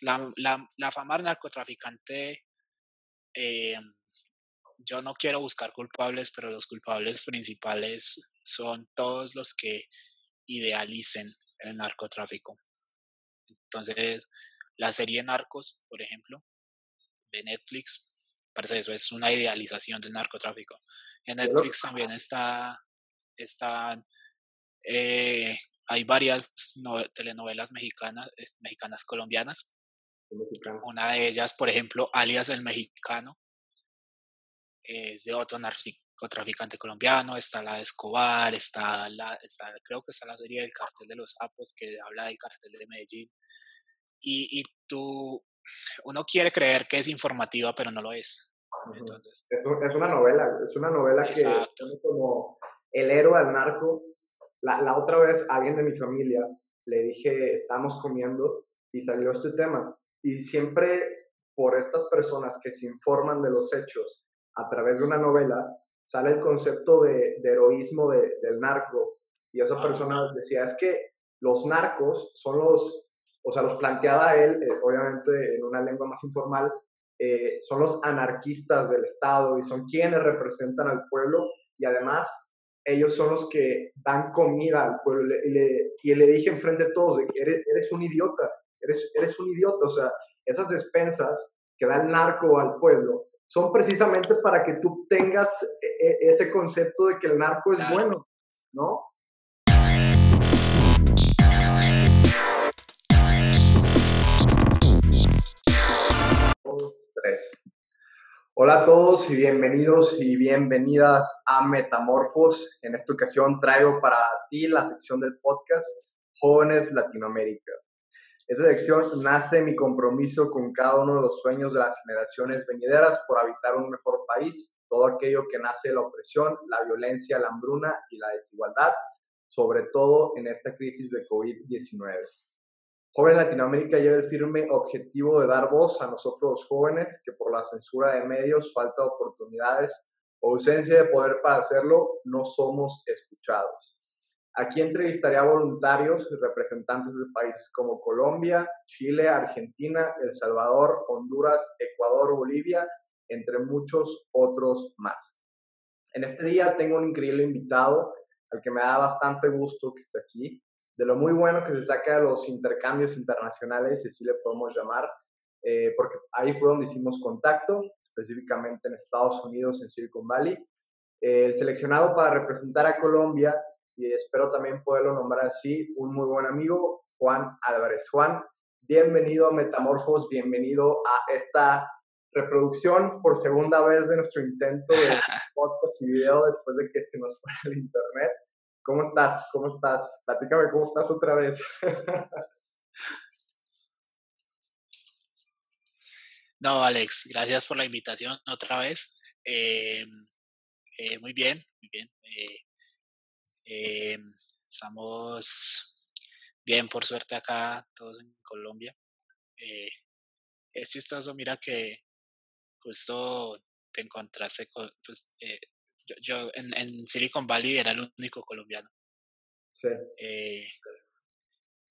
la, la, la fama del narcotraficante, eh, yo no quiero buscar culpables, pero los culpables principales son todos los que idealicen el narcotráfico. Entonces, la serie Narcos, por ejemplo, de Netflix, parece eso, es una idealización del narcotráfico. En Netflix también está, está eh, hay varias telenovelas mexicanas, eh, mexicanas colombianas. Una de ellas, por ejemplo, alias el mexicano, es de otro narcotraficante colombiano, está la de Escobar, está la, está, creo que está la serie del cartel de los sapos que habla del cartel de Medellín. Y, y tú, uno quiere creer que es informativa, pero no lo es. Entonces, es, una novela, es una novela que es como el héroe al narco. La, la otra vez alguien de mi familia le dije, estamos comiendo y salió este tema. Y siempre por estas personas que se informan de los hechos a través de una novela, sale el concepto de, heroísmo del narco. Y esa persona decía, es que los narcos son los, o sea, los planteaba él, eh, obviamente en una lengua más informal, eh, son los anarquistas del Estado y son quienes representan al pueblo y además ellos son los que dan comida al pueblo. Y le, y le dije enfrente de todos, eres, eres un idiota, eres, eres un idiota, o sea, esas despensas que da el narco al pueblo son precisamente para que tú tengas e, e, ese concepto de que el narco es bueno, ¿no? Dos, tres. Hola a todos y bienvenidos y bienvenidas a Metamorfos. En esta ocasión traigo para ti la sección del podcast Jóvenes Latinoamérica. Esta sección nace mi compromiso con cada uno de los sueños de las generaciones venideras por habitar un mejor país, todo aquello que nace de la opresión, la violencia, la hambruna y la desigualdad, sobre todo en esta crisis de COVID-19. Joven Latinoamérica lleva el firme objetivo de dar voz a nosotros jóvenes que por la censura de medios, falta de oportunidades o ausencia de poder para hacerlo, no somos escuchados. Aquí entrevistaría a voluntarios y representantes de países como Colombia, Chile, Argentina, El Salvador, Honduras, Ecuador, Bolivia, entre muchos otros más. En este día tengo un increíble invitado al que me da bastante gusto que esté aquí. De lo muy bueno que se saca de los intercambios internacionales, si así le podemos llamar, eh, porque ahí fue donde hicimos contacto, específicamente en Estados Unidos, en Silicon Valley. el seleccionado para representar a Colombia y espero también poderlo nombrar así, un muy buen amigo, Juan Álvarez. Juan, bienvenido a Metamorfos, bienvenido a esta reproducción por segunda vez de nuestro intento de podcast y video después de que se nos fue el internet. ¿Cómo estás? ¿Cómo estás? Platícame cómo estás otra vez. no, Alex, gracias por la invitación otra vez. Eh, eh, muy bien, muy bien. Eh, eh, estamos bien, por suerte, acá, todos en Colombia. Eh, es chistoso, mira que justo te encontraste con, pues, eh, yo, en, en, Silicon Valley era el único colombiano. Sí. Eh,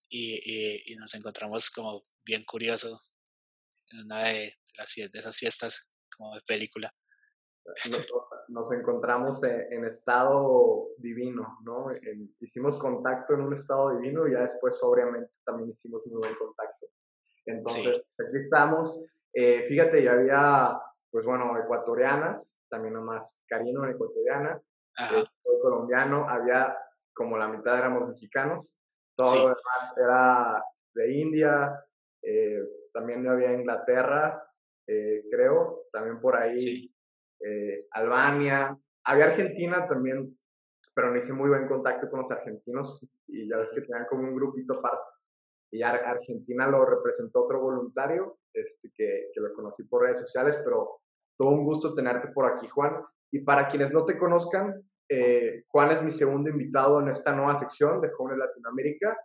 y, y, nos encontramos como bien curioso en una de, las, de esas fiestas como de película nos encontramos en, estado divino, ¿no? hicimos contacto en un estado divino y ya después, obviamente, también hicimos muy buen contacto. Entonces, aquí estamos. Eh, fíjate, ya había, pues bueno, ecuatorianas, también nomás Karino, ecuatoriana, eh, colombiano, había como la mitad éramos mexicanos, todo lo demás era de India, eh, también había Inglaterra, creo, también por ahí eh, Albania, había Argentina también, pero no hice muy buen contacto con los argentinos y ya ves que tenían como un grupito aparte. Y Argentina lo representó otro voluntario este, que, que, lo conocí por redes sociales, pero todo un gusto tenerte por aquí, Juan. Y para quienes no te conozcan, eh, Juan es mi segundo invitado en esta nueva sección de Jóvenes Latinoamérica.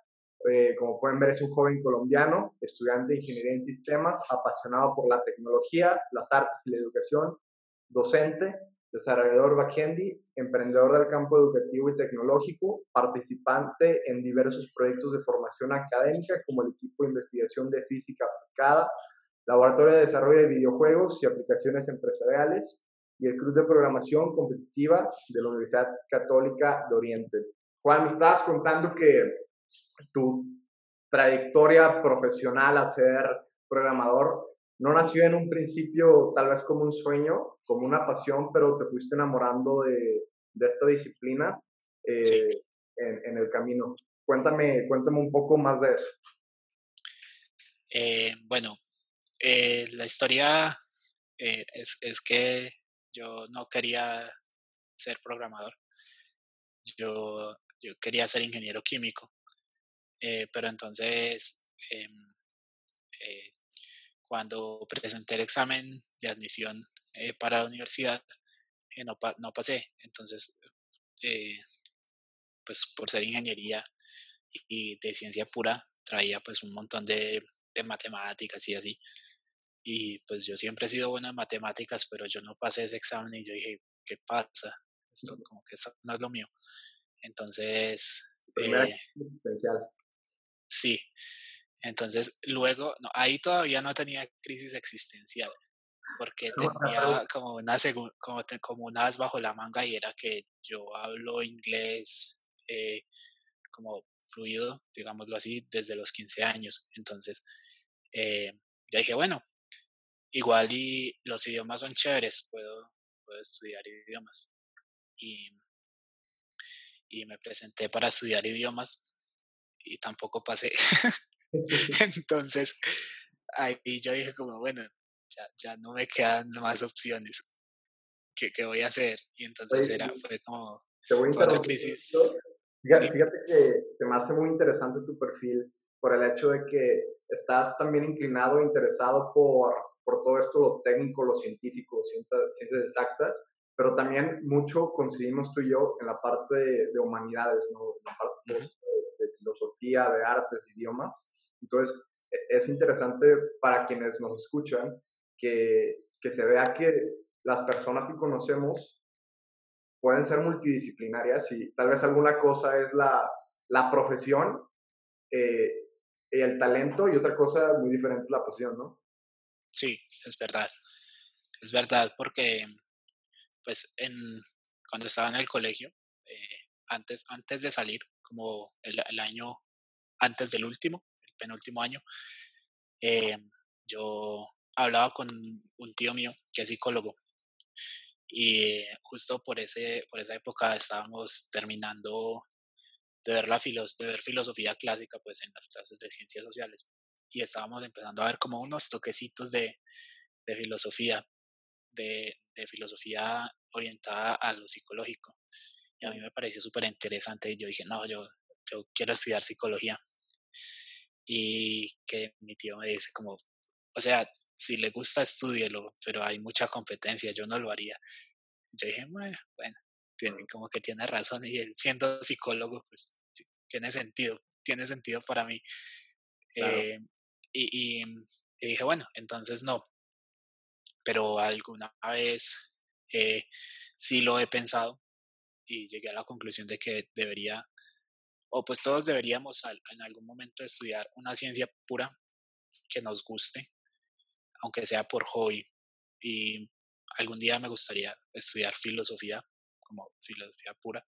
Eh, como pueden ver, es un joven colombiano, estudiante de Ingeniería en Sistemas, apasionado por la tecnología, las artes y la educación, docente, desarrollador backendi, emprendedor del campo educativo y tecnológico, participante en diversos proyectos de formación académica como el equipo de investigación de física aplicada, laboratorio de desarrollo de videojuegos y aplicaciones empresariales y el Club de Programación Competitiva de la Universidad Católica de Oriente. Juan, me estabas contando que tu trayectoria profesional a ser programador no nació en un principio tal vez como un sueño, como una pasión, pero te fuiste enamorando de, esta disciplina eh, en, el camino. Cuéntame, cuéntame un poco más de eso. Eh, bueno, eh, la historia es, es, que yo no quería ser programador. Yo, yo quería ser ingeniero químico. pero entonces em, cuando presenté el examen de admisión eh, para la universidad, eh, no, no, pasé. Entonces, eh, pues por ser ingeniería y de ciencia pura, traía pues un montón de, de, matemáticas y así. Y pues yo siempre he sido bueno en matemáticas, pero yo no pasé ese examen y yo dije, ¿qué pasa? Esto como que eso no es lo mío. Entonces... sí, entonces, luego, no, ahí todavía no tenía crisis existencial, porque tenía como una, como, como una vez bajo la manga y era que yo hablo inglés eh, como fluido, digámoslo así, desde los 15 años. Entonces, eh, ya dije, bueno, igual y los idiomas son chéveres, puedo, puedo estudiar idiomas. Y, y me presenté para estudiar idiomas y tampoco pasé. Entonces, ahí yo dije como, bueno, ya, ya no me quedan más opciones. ¿Qué, qué voy a hacer? Y entonces era, fue como, fue crisis. Fíjate, fíjate que se me hace muy interesante tu perfil por el hecho de que estás también inclinado, interesado por, por todo esto, lo técnico, lo científico, ciencias, exactas, pero también mucho coincidimos tú y yo en la parte de, humanidades, ¿no? En la parte de, de, filosofía, de artes, idiomas. Entonces, e-, es interesante para quienes nos escuchan que, que se vea que las personas que conocemos pueden ser multidisciplinarias y tal vez alguna cosa es la, la profesión eh, y el talento y otra cosa muy diferente es la pasión, ¿no? Sí, es verdad. Es verdad porque pues en, cuando estaba en el colegio, eh, antes, antes de salir, como el, año antes del último, penúltimo año, eh, yo hablaba con un tío mío que es psicólogo y justo por, ese, por esa época estábamos terminando de ver, la de ver filosofía clásica pues en las clases de ciencias sociales y estábamos empezando a ver como unos toquecitos de, de filosofía, de, de, filosofía orientada a lo psicológico. Y a mí me pareció súper interesante y yo dije, no, yo, yo quiero estudiar psicología y que mi tío me dice como, o sea, si le gusta, estudielo, pero hay mucha competencia, yo no lo haría. Yo dije, bueno, tiene, como que tiene razón y él siendo psicólogo, pues tiene sentido, tiene sentido para mí. Eh, y, y, dije, bueno, entonces no, pero alguna vez eh, sí lo he pensado y llegué a la conclusión de que debería o pues todos deberíamos en algún momento estudiar una ciencia pura que nos guste, aunque sea por hobby. Y algún día me gustaría estudiar filosofía, como filosofía pura.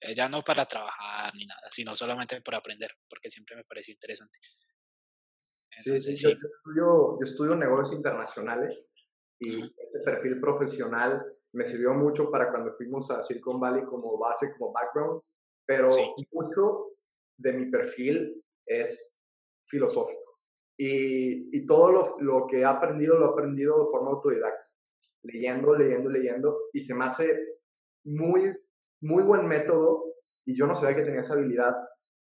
Eh, ya no para trabajar ni nada, sino solamente para aprender, porque siempre me pareció interesante. sí, sí, Yo, estudio, yo estudio negocios internacionales y este perfil profesional me sirvió mucho para cuando fuimos a Silicon Valley como base, como background, pero mucho de mi perfil es filosófico. Y, y todo lo, lo, que he aprendido, lo he aprendido de forma autodidacta, leyendo, leyendo, leyendo, y se me hace muy, muy buen método, y yo no sabía que tenía esa habilidad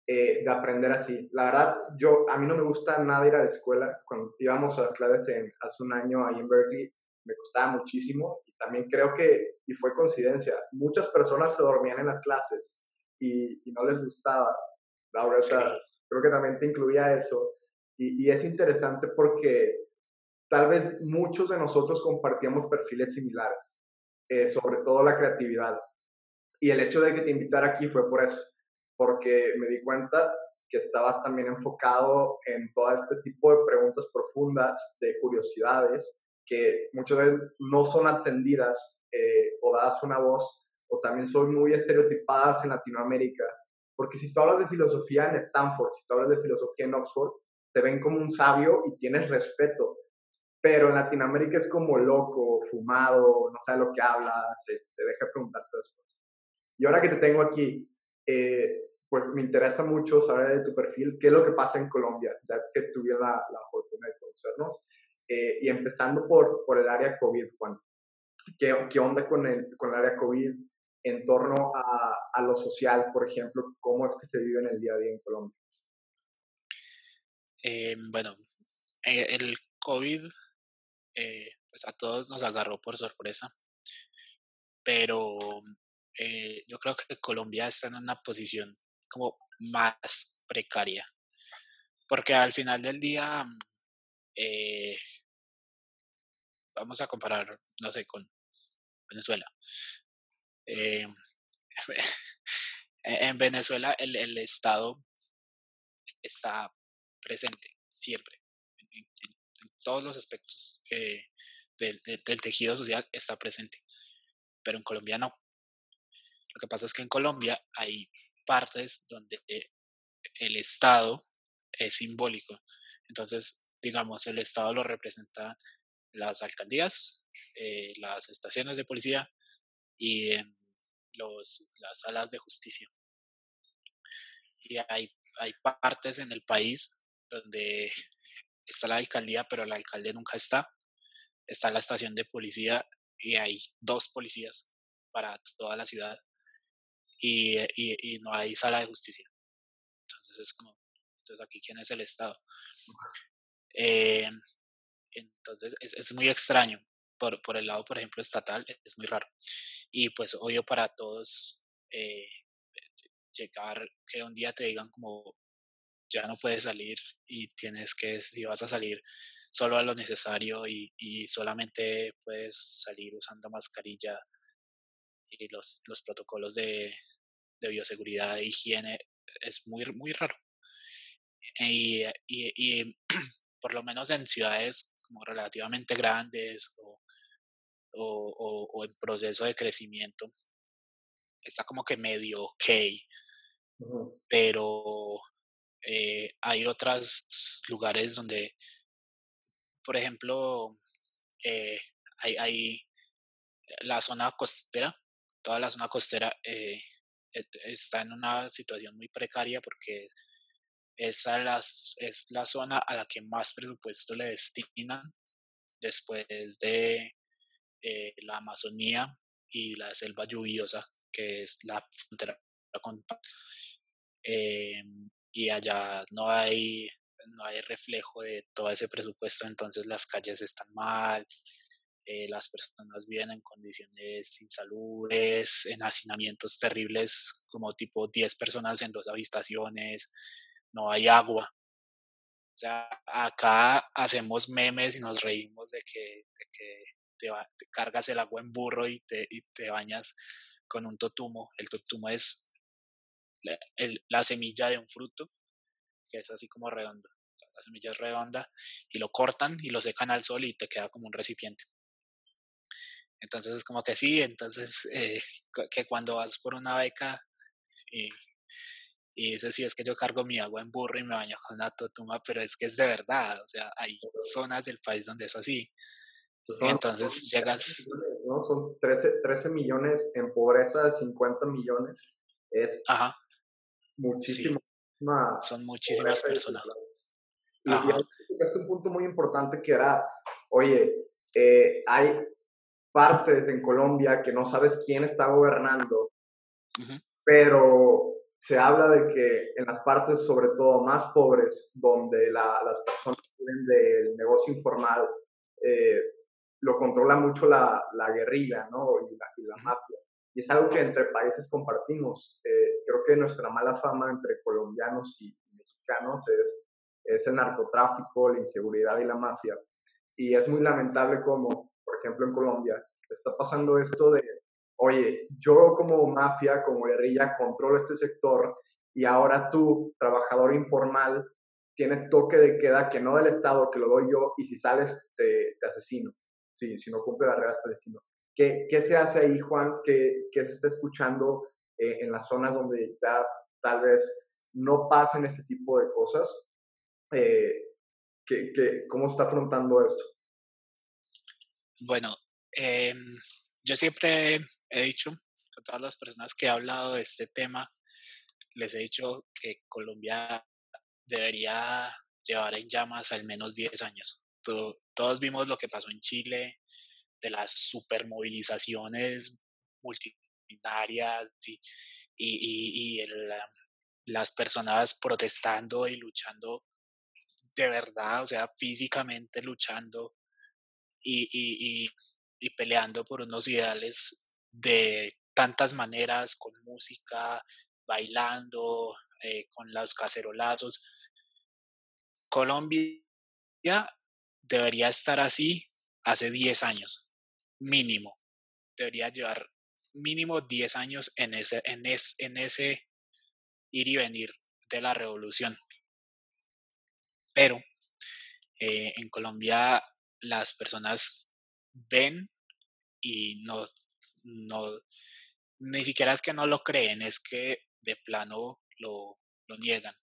eh, de aprender así. La verdad, yo, a mí no me gusta nada ir a la escuela. Cuando íbamos a las clases en, hace un año ahí en Berkeley, me costaba muchísimo, y también creo que, y fue coincidencia, muchas personas se dormían en las clases, y, no les gustaba. Laura, creo que también te incluía eso. Y, y, es interesante porque tal vez muchos de nosotros compartíamos perfiles similares. eh, sobre todo la creatividad. Y el hecho de que te invitara aquí fue por eso, porque me di cuenta que estabas también enfocado en todo este tipo de preguntas profundas, de curiosidades, que muchas veces no son atendidas eh, o dadas una voz, o también son muy estereotipadas en Latinoamérica. Porque si tú hablas de filosofía en Stanford, si tú hablas de filosofía en Oxford, te ven como un sabio y tienes respeto. Pero en Latinoamérica es como loco, fumado, no sabe lo que hablas, este, deja de preguntarte después. Y ahora que te tengo aquí, eh, pues me interesa mucho saber de tu perfil, qué es lo que pasa en Colombia, ya que tuve la, la fortuna de conocernos. Eh, y empezando por, por el área COVID, Juan. ¿Qué, qué onda con el, con el área COVID en torno a, lo social, por ejemplo? ¿Cómo es que se vive en el día a día en Colombia? Eh, bueno, eh, el COVID eh, pues a todos nos agarró por sorpresa, pero eh, yo creo que Colombia está en una posición como más precaria, porque al final del día vamos a comparar, no sé, con Venezuela. Eh, en Venezuela el, el, Estado está presente siempre, en, todos los aspectos eh, del, tejido social está presente, pero en Colombia no. Lo que pasa es que en Colombia hay partes donde el Estado es simbólico. Entonces, digamos, el Estado lo representan las alcaldías, eh, las estaciones de policía y en los, las salas de justicia. Y hay, hay partes en el país donde está la alcaldía, pero el alcalde nunca está. Está la estación de policía y hay dos policías para toda la ciudad y, y, y no hay sala de justicia. Entonces es como, entonces aquí quién es el Estado. Eh, entonces es, es, muy extraño. Por, por el lado, por ejemplo, estatal, es muy raro. Y pues obvio para todos eh, llegar que un día te digan como ya no puedes salir y tienes que, si vas a salir, solo a lo necesario y, y solamente puedes salir usando mascarilla y los, los protocolos de, de bioseguridad e higiene es muy, muy raro. Y, y, y, por lo menos en ciudades como relativamente grandes o, o, o, en proceso de crecimiento, está como que medio ok, uh -huh. pero eh, hay otros lugares donde, por ejemplo, eh, hay, hay, la zona costera, toda la zona costera eh, está en una situación muy precaria porque esa las, es la zona a la que más presupuesto le destinan después de eh, la Amazonía y la selva lluviosa, que es la frontera con eh, y allá no hay no hay reflejo de todo ese presupuesto, entonces las calles están mal, eh, las personas viven en condiciones insalubres, en hacinamientos terribles, como tipo 10 personas en dos habitaciones, no hay agua. O sea, acá hacemos memes y nos reímos de que, de que te, cargas el agua en burro y te, y te bañas con un totumo. El totumo es la, el, la semilla de un fruto, que es así como redondo. La semilla es redonda y lo cortan y lo secan al sol y te queda como un recipiente. Entonces es como que sí, entonces eh, que cuando vas por una beca y, y dices, sí, es que yo cargo mi agua en burro y me baño con una totuma, pero es que es de verdad, o sea, hay zonas del país donde es así. Entonces son llegas... ¿no? Son 13, 13, millones en pobreza, 50 millones. Es Ajá. muchísimo. Sí. Son muchísimas personas. Y, y es un punto muy importante que era, oye, eh, hay partes en Colombia que no sabes quién está gobernando, uh -huh. pero se habla de que en las partes, sobre todo más pobres, donde la, las personas viven del negocio informal, eh, lo controla mucho la, la guerrilla ¿no? y, la, mafia. Y es algo que entre países compartimos. Eh, creo que nuestra mala fama entre colombianos y mexicanos es, es el narcotráfico, la inseguridad y la mafia. Y es muy lamentable como, por ejemplo, en Colombia, está pasando esto de, oye, yo como mafia, como guerrilla, controlo este sector y ahora tú, trabajador informal, tienes toque de queda que no del Estado, que lo doy yo, y si sales te, asesino. Si no cumple la regla, te asesino. ¿Qué, ¿Qué, se hace ahí, Juan? ¿Qué, qué se está escuchando eh, en las zonas donde ya tal vez no pasan este tipo de cosas? Eh, ¿qué, cómo está afrontando esto? Bueno, em, yo siempre he dicho con todas las personas que he hablado de este tema, les he dicho que Colombia debería llevar en llamas al menos 10 años. Todos vimos lo que pasó en Chile, de las supermovilizaciones multitudinarias y, y, las personas protestando y luchando de verdad, o sea, físicamente luchando y, y peleando por unos ideales de tantas maneras, con música, bailando, eh, con los cacerolazos. Colombia debería estar así hace 10 años, mínimo. Debería llevar mínimo 10 años en ese, en, en ese ir y venir de la revolución. Pero eh, en Colombia las personas ven y no, no, ni siquiera es que no lo creen, es que de plano lo, niegan.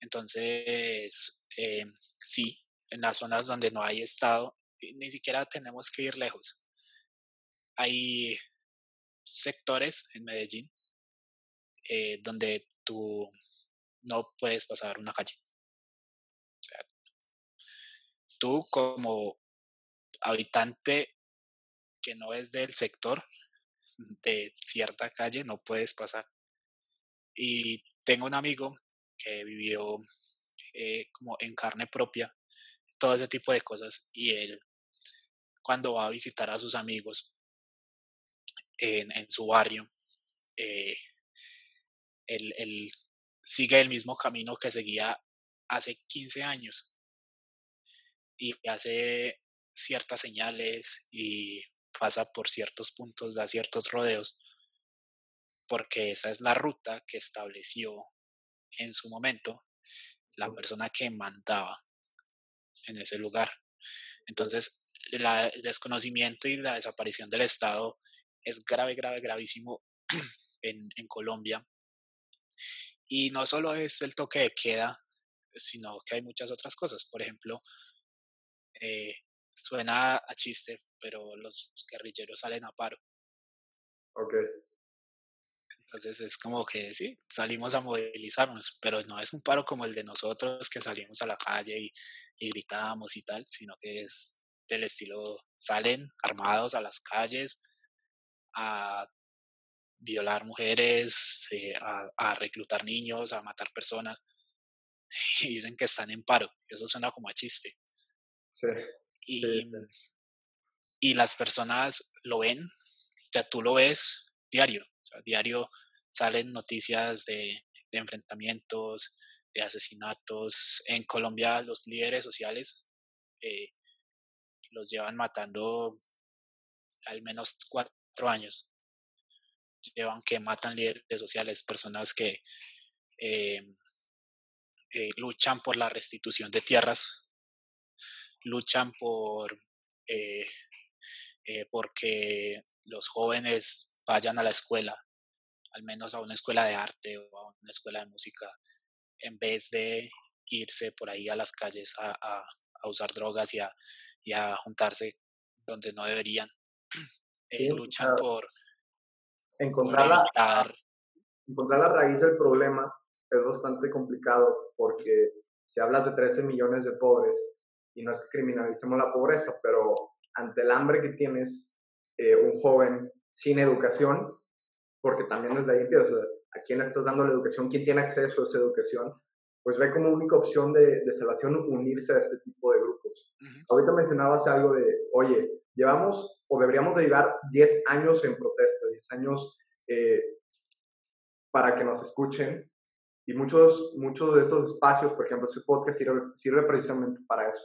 Entonces, eh, sí, en las zonas donde no hay Estado, ni siquiera tenemos que ir lejos. Hay sectores en Medellín eh, donde tú no puedes pasar una calle. Tú como habitante que no es del sector de cierta calle no puedes pasar. Y tengo un amigo que vivió eh, como en carne propia todo ese tipo de cosas y él cuando va a visitar a sus amigos en, su barrio, eh, él, sigue el mismo camino que seguía hace 15 años y hace ciertas señales y pasa por ciertos puntos, da ciertos rodeos porque esa es la ruta que estableció en su momento la persona que mandaba en ese lugar. Entonces, el desconocimiento y la desaparición del Estado es grave, grave, gravísimo en, Colombia. Y no solo es el toque de queda, sino que hay muchas otras cosas. Por ejemplo, eh, suena a chiste, pero los guerrilleros salen a paro. Okay. Entonces es como que sí, salimos a movilizarnos, pero no es un paro como el de nosotros que salimos a la calle y, y gritamos y tal, sino que es del estilo, salen armados a las calles a violar mujeres, eh, a, reclutar niños, a matar personas, y dicen que están en paro. Eso suena como a chiste. Sí. Y, y las personas lo ven, ya tú lo ves diario diario salen noticias de, enfrentamientos, de asesinatos. En Colombia los líderes sociales eh, los llevan matando al menos cuatro años. Llevan que matan líderes sociales, personas que eh, eh, luchan por la restitución de tierras, luchan por porque los jóvenes vayan a la escuela, al menos a una escuela de arte o a una escuela de música, en vez de irse por ahí a las calles a, usar drogas y a, y a, juntarse donde no deberían. Eh, luchan por encontrar, la, encontrar la raíz del problema es bastante complicado porque si hablas de 13 millones de pobres, y no es que criminalicemos la pobreza, pero ante el hambre que tienes, eh, un joven sin educación, porque también desde ahí empieza, a quién estás dando la educación, quién tiene acceso a esa educación, pues ve como única opción de, de salvación unirse a este tipo de grupos. Ahorita mencionabas algo de, oye, llevamos o deberíamos de llevar 10 años en protesta, 10 años eh, para que nos escuchen. Y muchos, muchos de esos espacios, por ejemplo, este podcast sirve, sirve precisamente para eso.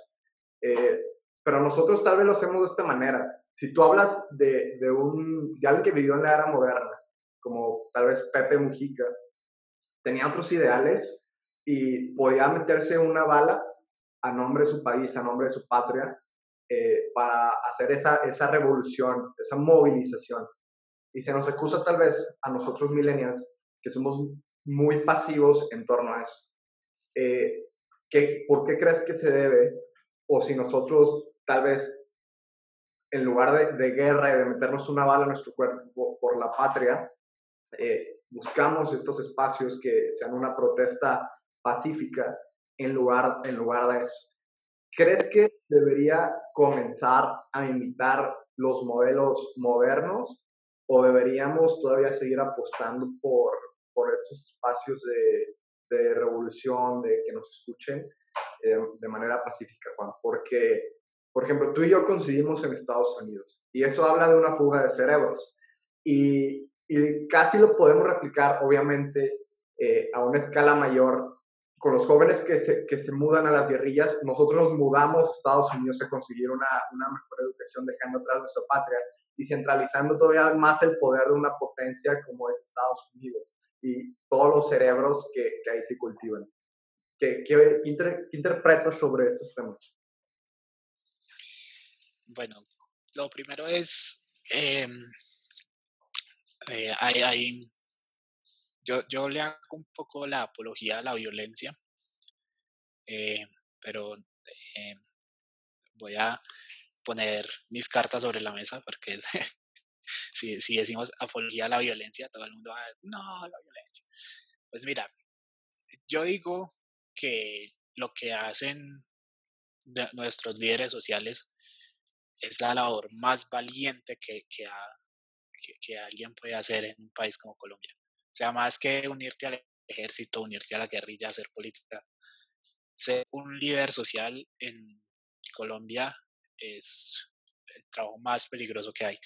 Eh, pero nosotros tal vez lo hacemos de esta manera. Si tú hablas de, de, un, de alguien que vivió en la era moderna, como tal vez Pepe Mujica, tenía otros ideales y podía meterse una bala a nombre de su país, a nombre de su patria, eh, para hacer esa, esa revolución, esa movilización. Y se nos acusa tal vez a nosotros millennials que somos muy pasivos en torno a eso. Eh, ¿qué, ¿Por qué crees que se debe? O si nosotros tal vez en lugar de, guerra y de meternos una bala en nuestro cuerpo por la patria, eh, buscamos estos espacios que sean una protesta pacífica en lugar, en lugar de eso. ¿Crees que debería comenzar a imitar los modelos modernos o deberíamos todavía seguir apostando por, por estos espacios de, de revolución, de que nos escuchen eh, de manera pacífica, Juan? Porque, por ejemplo, tú y yo coincidimos en Estados Unidos y eso habla de una fuga de cerebros y, y casi lo podemos replicar, obviamente, eh, a una escala mayor con los jóvenes que se, que se mudan a las guerrillas, nosotros nos mudamos a Estados Unidos a conseguir una, una mejor educación, dejando atrás nuestra patria y centralizando todavía más el poder de una potencia como es Estados Unidos y todos los cerebros que, que ahí se cultivan. ¿Qué, qué, interpretas sobre estos temas? Bueno, lo primero es, em, eh, hay, hay yo, yo le hago un poco la apología a la violencia, eh, pero eh, voy a poner mis cartas sobre la mesa porque si, si, decimos apología a la violencia, todo el mundo va a no, la violencia. Pues mira, yo digo que lo que hacen nuestros líderes sociales es la labor más valiente que, que, que alguien puede hacer en un país como Colombia. O sea, más que unirte al ejército, unirte a la guerrilla, hacer política, ser un líder social en Colombia es el trabajo más peligroso que hay.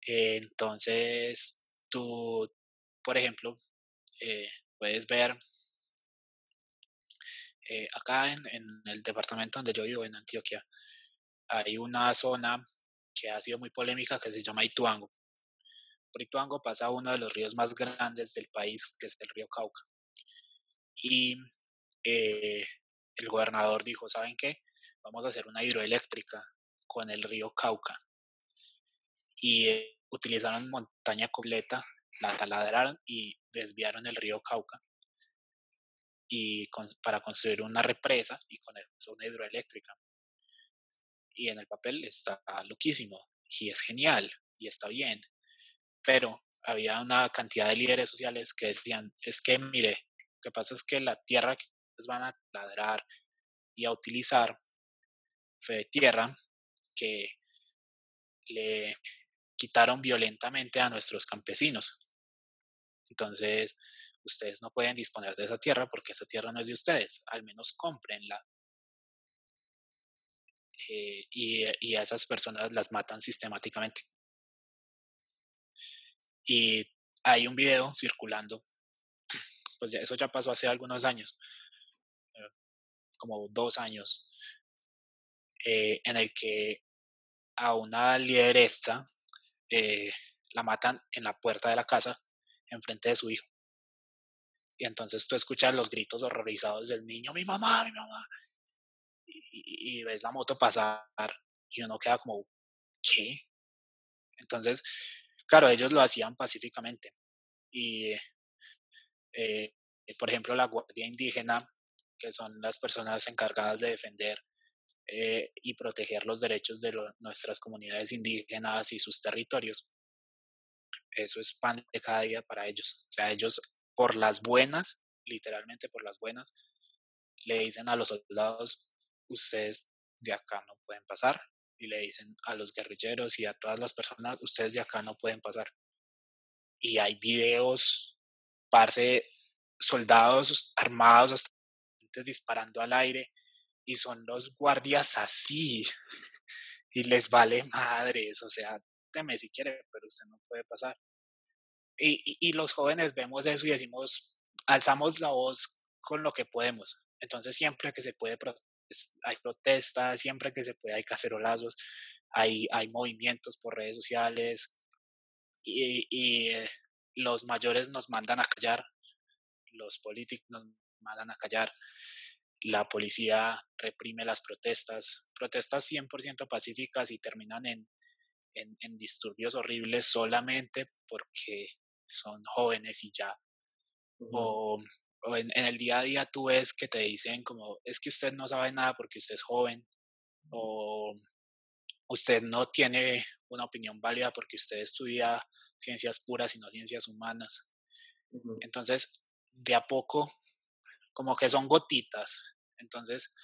Entonces, tú, por ejemplo, eh, puedes ver eh, acá en, en, el departamento donde yo vivo, en Antioquia, hay una zona que ha sido muy polémica que se llama Ituango. Por Ituango pasa uno de los ríos más grandes del país, que es el río Cauca. Y eh, el gobernador dijo, ¿saben qué? Vamos a hacer una hidroeléctrica con el río Cauca. Y eh, utilizaron montaña completa, la taladraron y desviaron el río Cauca y para construir una represa y con eso una hidroeléctrica. Y en el papel está loquísimo y es genial y está bien pero había una cantidad de líderes sociales que decían, es que mire, lo que pasa es que la tierra que van a ladrar y a utilizar fue tierra que le quitaron violentamente a nuestros campesinos. Entonces, ustedes no pueden disponer de esa tierra porque esa tierra no es de ustedes, al menos cómprenla. Eh, y, y a esas personas las matan sistemáticamente. Y hay un video circulando, pues ya, eso ya pasó hace algunos años, eh, como dos años, eh, en el que a una lideresa eh, la matan en la puerta de la casa enfrente de su hijo. Y entonces tú escuchas los gritos horrorizados del niño, mi mamá, mi mamá. Y, y, ves la moto pasar y uno queda como, ¿qué? Entonces, Claro, ellos lo hacían pacíficamente. Y, eh, por ejemplo, la Guardia Indígena, que son las personas encargadas de defender eh, y proteger los derechos de nuestras comunidades indígenas y sus territorios, eso es pan de cada día para ellos. O sea, ellos por las buenas, literalmente por las buenas, le dicen a los soldados, ustedes de acá no pueden pasar, y le dicen a los guerrilleros y a todas las personas, ustedes de acá no pueden pasar. Y hay videos, parce, soldados armados hasta disparando al aire y son los guardias así y les vale madres, o sea, teme si quiere, pero usted no puede pasar. Y, y, los jóvenes vemos eso y decimos, alzamos la voz con lo que podemos. Entonces siempre que se puede protestar hay protestas, siempre que se puede hay cacerolazos, hay, hay movimientos por redes sociales y, y eh, los mayores nos mandan a callar, los políticos nos mandan a callar, la policía reprime las protestas, protestas 100% pacíficas y terminan en, en, disturbios horribles solamente porque son jóvenes y ya. O, en, el día a día tú ves que te dicen como, es que usted no sabe nada porque usted es joven, o usted no tiene una opinión válida porque usted estudia ciencias puras y no ciencias humanas. Entonces, de a poco, como que son gotitas. Entonces,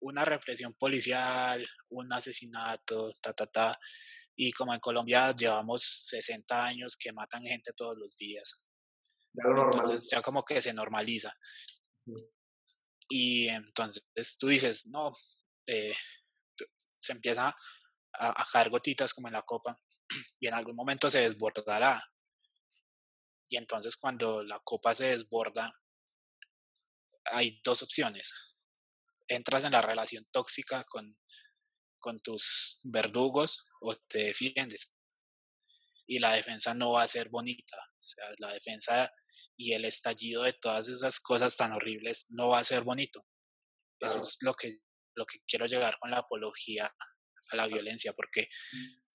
una represión policial, un asesinato, ta, ta, ta. Y como en Colombia llevamos 60 años que matan gente todos los días. Entonces ya como que se normaliza. Y entonces tú dices, no, eh, se empieza a, a caer gotitas como en la copa y en algún momento se desbordará. Y entonces cuando la copa se desborda, hay dos opciones. Entras en la relación tóxica con, con tus verdugos o te defiendes. Y la defensa no va a ser bonita. O sea, la defensa y el estallido de todas esas cosas tan horribles no va a ser bonito. Eso es lo que, lo que quiero llegar con la apología a la violencia, porque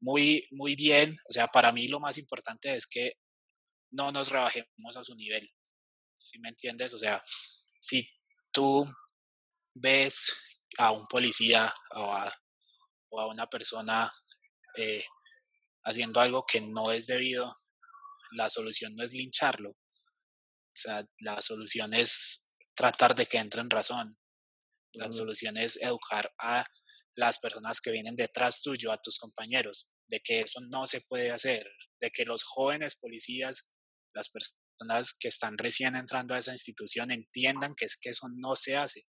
muy, muy bien, o sea, para mí lo más importante es que no nos rebajemos a su nivel, ¿sí me entiendes? O sea, si tú ves a un policía o a, o a una persona eh, haciendo algo que no es debido, la solución no es lincharlo, o sea, la solución es tratar de que entre en razón, la solución es educar a las personas que vienen detrás tuyo, a tus compañeros, de que eso no se puede hacer, de que los jóvenes policías, las personas que están recién entrando a esa institución entiendan que es que eso no se hace.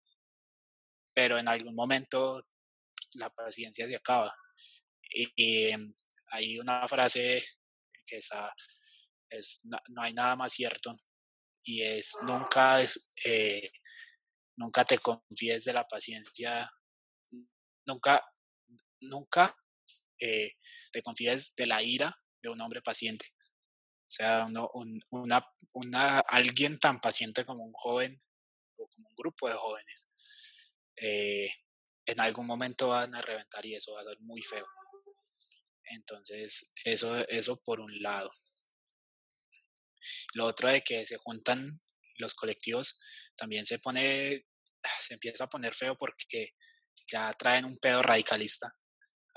Pero en algún momento la paciencia se acaba. Y, em, hay una frase que está, es, no, hay nada más cierto y es nunca, eh, nunca te confíes de la paciencia Nunca, nunca eh, te confíes de la ira de un hombre paciente. O sea, una, una, alguien tan paciente como un joven o como un grupo de jóvenes, eh, en algún momento van a reventar y eso va a ser muy feo. Entonces, eso, eso por un lado. Lo otro de que se juntan los colectivos también se pone, se empieza a poner feo porque ya traen un pedo radicalista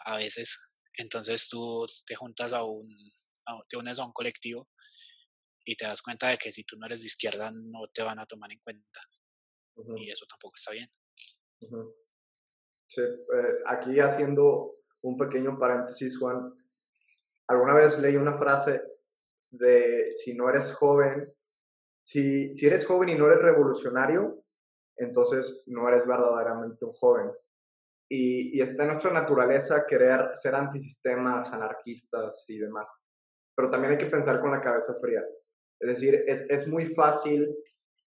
a veces. Entonces tú te juntas a un, te unes a un colectivo y te das cuenta de que si tú no eres de izquierda no te van a tomar en cuenta. Y eso tampoco está bien. sí, eh, aquí haciendo un pequeño paréntesis, Juan, alguna vez leí una frase de si no eres joven, si, si eres joven y no eres revolucionario, entonces no eres verdaderamente un joven. Y, está en nuestra naturaleza querer ser antisistemas, anarquistas y demás. Pero también hay que pensar con la cabeza fría. Es decir, es, es muy fácil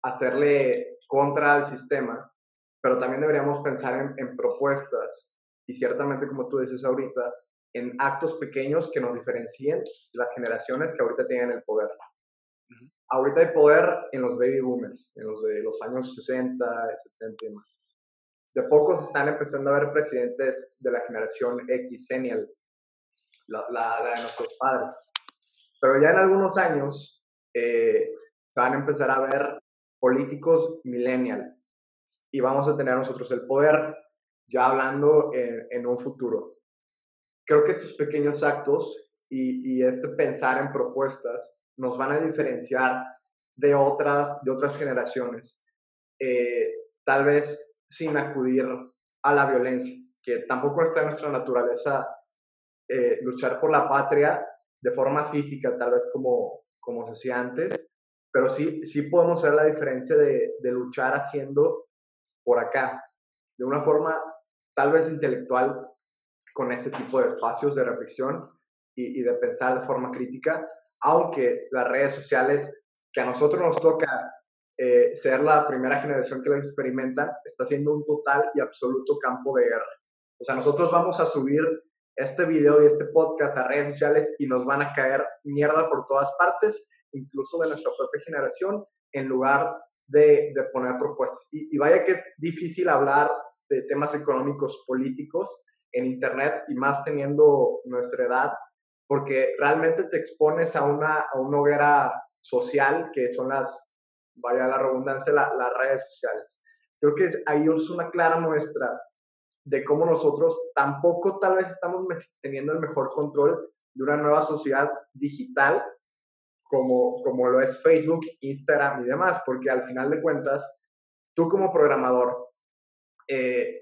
hacerle contra al sistema, pero también deberíamos pensar en, en, propuestas y ciertamente, como tú dices ahorita, en actos pequeños que nos diferencien las generaciones que ahorita tienen el poder. Ahorita hay poder en los baby boomers, en los de los años 60, 70 y más de pocos están empezando a ver presidentes de la generación X, Senial, la, la, de nuestros padres. Pero ya en algunos años eh, van a empezar a ver políticos millennial y vamos a tener nosotros el poder ya hablando en, un futuro. Creo que estos pequeños actos y, y, este pensar en propuestas nos van a diferenciar de otras, de otras generaciones. Eh, tal vez sin acudir a la violencia, que tampoco está en nuestra naturaleza eh, luchar por la patria de forma física, tal vez como, como se hacía antes, pero sí, sí podemos ver la diferencia de, de luchar haciendo por acá, de una forma tal vez intelectual, con ese tipo de espacios de reflexión y, de pensar de forma crítica, aunque las redes sociales que a nosotros nos toca eh, ser la primera generación que lo experimenta, está siendo un total y absoluto campo de guerra. O sea, nosotros vamos a subir este video y este podcast a redes sociales y nos van a caer mierda por todas partes, incluso de nuestra propia generación, en lugar de, poner propuestas. Y, y, vaya que es difícil hablar de temas económicos, políticos en Internet y más teniendo nuestra edad, porque realmente te expones a una, a una hoguera social que son las, vaya la redundancia, las redes sociales. Creo que ahí es una clara muestra de cómo nosotros tampoco tal vez estamos teniendo el mejor control de una nueva sociedad digital como, como lo es Facebook, Instagram y demás, porque al final de cuentas, tú como programador, eh,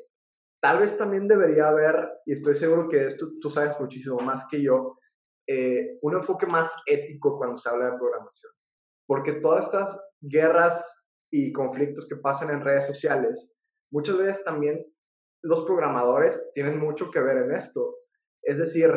tal vez también debería haber, y estoy seguro que esto tú sabes muchísimo más que yo, eh, un enfoque más ético cuando se habla de programación. Porque todas estas guerras y conflictos que pasan en redes sociales, muchas veces también los programadores tienen mucho que ver en esto. Es decir,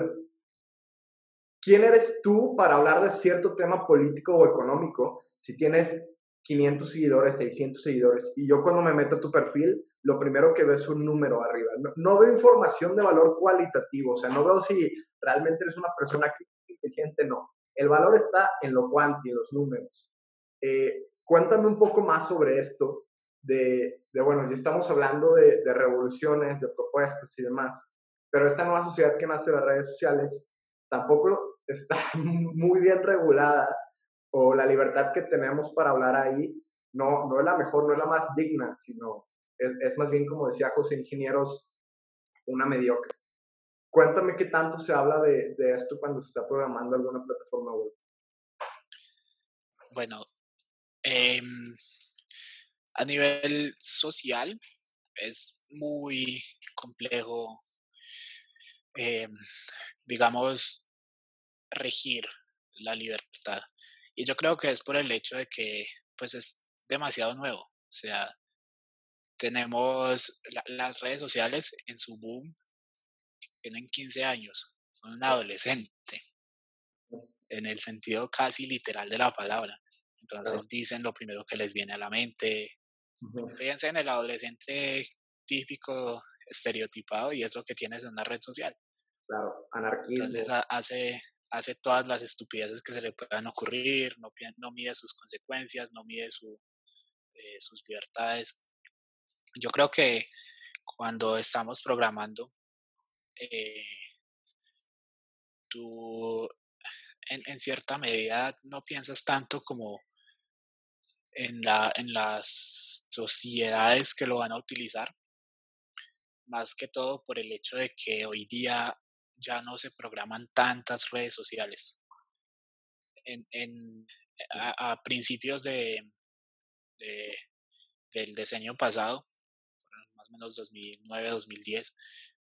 ¿quién eres tú para hablar de cierto tema político o económico si tienes 500 seguidores, 600 seguidores? Y yo cuando me meto a tu perfil, lo primero que veo es un número arriba. No, veo información de valor cualitativo, o sea, no veo si realmente eres una persona inteligente, no. El valor está en lo cuanti, en los números. Eh, cuéntame un poco más sobre esto de, bueno, ya estamos hablando de, revoluciones, de propuestas y demás, pero esta nueva sociedad que nace de las redes sociales tampoco está muy bien regulada o la libertad que tenemos para hablar ahí no, no es la mejor, no es la más digna, sino es, más bien, como decía José Ingenieros, una mediocre. Cuéntame qué tanto se habla de, esto cuando se está programando alguna plataforma web. Bueno, eh, a nivel social es muy complejo, eh, digamos, regir la libertad. Y yo creo que es por el hecho de que pues es demasiado nuevo. O sea, tenemos las redes sociales en su boom, tienen 15 años, son un adolescente, en el sentido casi literal de la palabra. Entonces dicen lo primero que les viene a la mente, Fíjense en el adolescente típico estereotipado y es lo que tienes en una red social. Claro, anarquismo. Entonces hace, hace todas las estupideces que se le puedan ocurrir, no, no mide sus consecuencias, no mide su, eh, sus libertades. Yo creo que cuando estamos programando, eh, tú en, cierta medida no piensas tanto como en, la, en las sociedades que lo van a utilizar, más que todo por el hecho de que hoy día ya no se programan tantas redes sociales. En, en a, principios de, del diseño pasado, más o menos 2009-2010,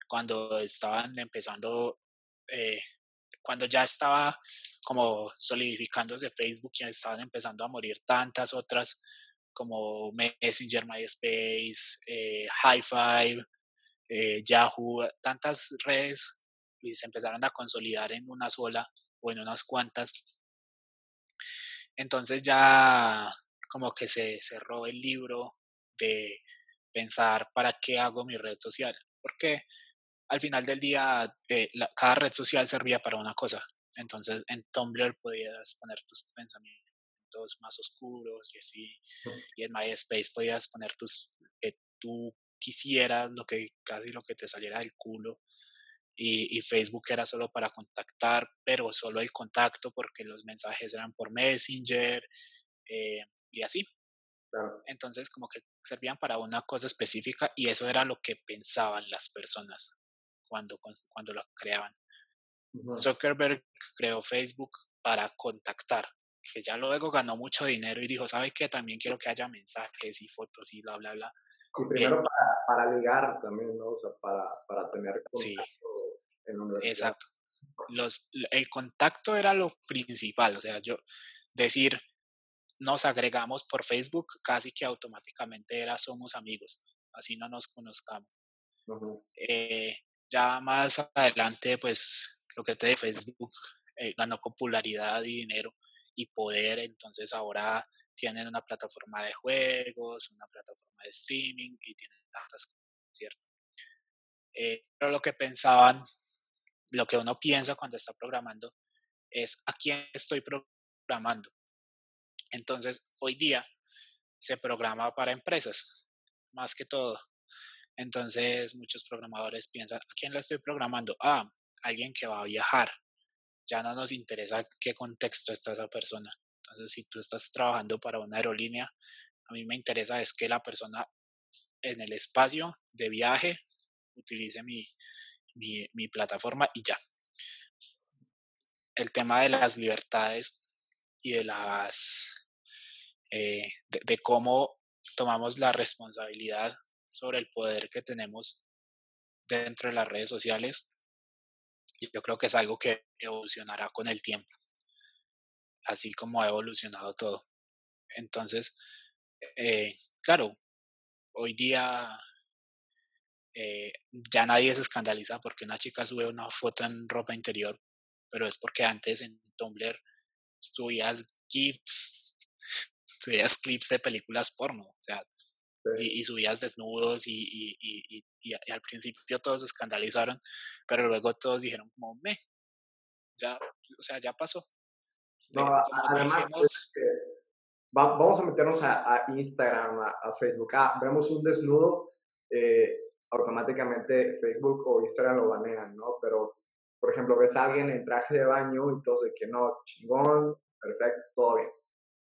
cuando estaban empezando eh, cuando ya estaba como solidificándose Facebook, ya estaban empezando a morir tantas otras como Messenger, MySpace, eh, Hi-Fi, eh, Yahoo, tantas redes y se empezaron a consolidar en una sola o en unas cuantas. Entonces ya como que se cerró el libro de pensar para qué hago mi red social. Porque al final del día eh, cada red social servía para una cosa. Entonces en Tumblr podías poner tus pensamientos más oscuros y así. Y en MySpace podías poner tus que tú quisieras, lo que casi lo que te saliera del culo. Y, Facebook era solo para contactar, pero solo el contacto porque los mensajes eran por Messenger eh, y así. Entonces como que servían para una cosa específica y eso era lo que pensaban las personas cuando, cuando lo creaban. Zuckerberg creó Facebook para contactar, que ya luego ganó mucho dinero y dijo, ¿sabe qué? También quiero que haya mensajes y fotos y bla, bla, bla. Y primero para, para, ligar también, ¿no? O sea, para, para tener contacto sí, en la universidad. Exacto. Los, el contacto era lo principal, o sea, yo decir, nos agregamos por Facebook, casi que automáticamente era somos amigos, así no nos conozcamos. eh, ya más adelante, pues lo que te de Facebook eh, ganó popularidad y dinero y poder, entonces ahora tienen una plataforma de juegos, una plataforma de streaming y tienen tantas cosas, ¿cierto? Eh, pero lo que pensaban, lo que uno piensa cuando está programando es a quién estoy programando. Entonces, hoy día se programa para empresas, más que todo. Entonces, muchos programadores piensan, ¿a quién le estoy programando? Ah, alguien que va a viajar. Ya no nos interesa qué contexto está esa persona. Entonces, si tú estás trabajando para una aerolínea, a mí me interesa es que la persona en el espacio de viaje utilice mi, mi, plataforma y ya. El tema de las libertades y de las eh, de, cómo tomamos la responsabilidad sobre el poder que tenemos dentro de las redes sociales, yo creo que es algo que evolucionará con el tiempo, así como ha evolucionado todo. Entonces, eh, claro, hoy día eh, ya nadie se escandaliza porque una chica sube una foto en ropa interior, pero es porque antes en Tumblr subías GIFs, subías clips de películas porno, o sea, y, subías desnudos y, y, y, al principio todos se escandalizaron, pero luego todos dijeron como, me, ya, o sea, ya pasó. No, además, vamos a meternos a, Instagram, a, Facebook, ah, vemos un desnudo, eh, automáticamente Facebook o Instagram lo banean, ¿no? Pero, por ejemplo, ves a alguien en traje de baño y todos de que no, chingón, perfecto, todo bien.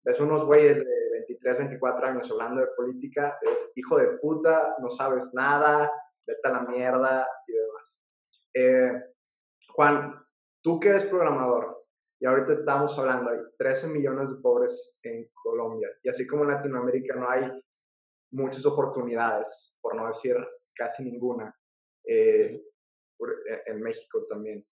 Ves unos güeyes de 23, 24 años hablando de política, es hijo de puta, no sabes nada, vete a la mierda y demás. Eh, Juan, tú que eres programador, y ahorita estamos hablando, hay 13 millones de pobres en Colombia, y así como en Latinoamérica no hay muchas oportunidades, por no decir casi ninguna, eh, e, en México también.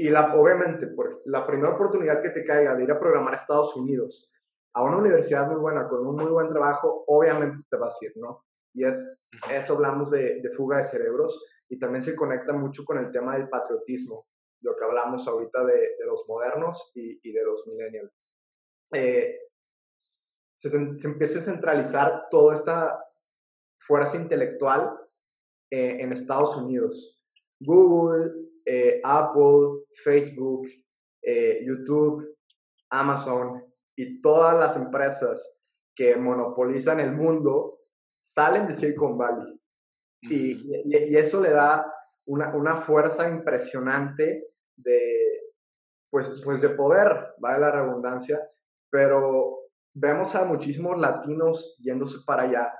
Y la, obviamente, por la primera oportunidad que te caiga de ir a programar a Estados Unidos, a una universidad muy buena, con un muy buen trabajo, obviamente te vas a ir, ¿no? Y es, esto hablamos de, fuga de cerebros y también se conecta mucho con el tema del patriotismo, lo que hablamos ahorita de, los modernos y, de los millennials. Eh, se, se, empieza a centralizar toda esta fuerza intelectual eh, en Estados Unidos. Google, eh, Apple, Facebook, eh, YouTube, Amazon y todas las empresas que monopolizan el mundo salen de Silicon Valley. Y, y, eso le da una, una, fuerza impresionante de, pues, pues de poder, vale la redundancia, pero vemos a muchísimos latinos yéndose para allá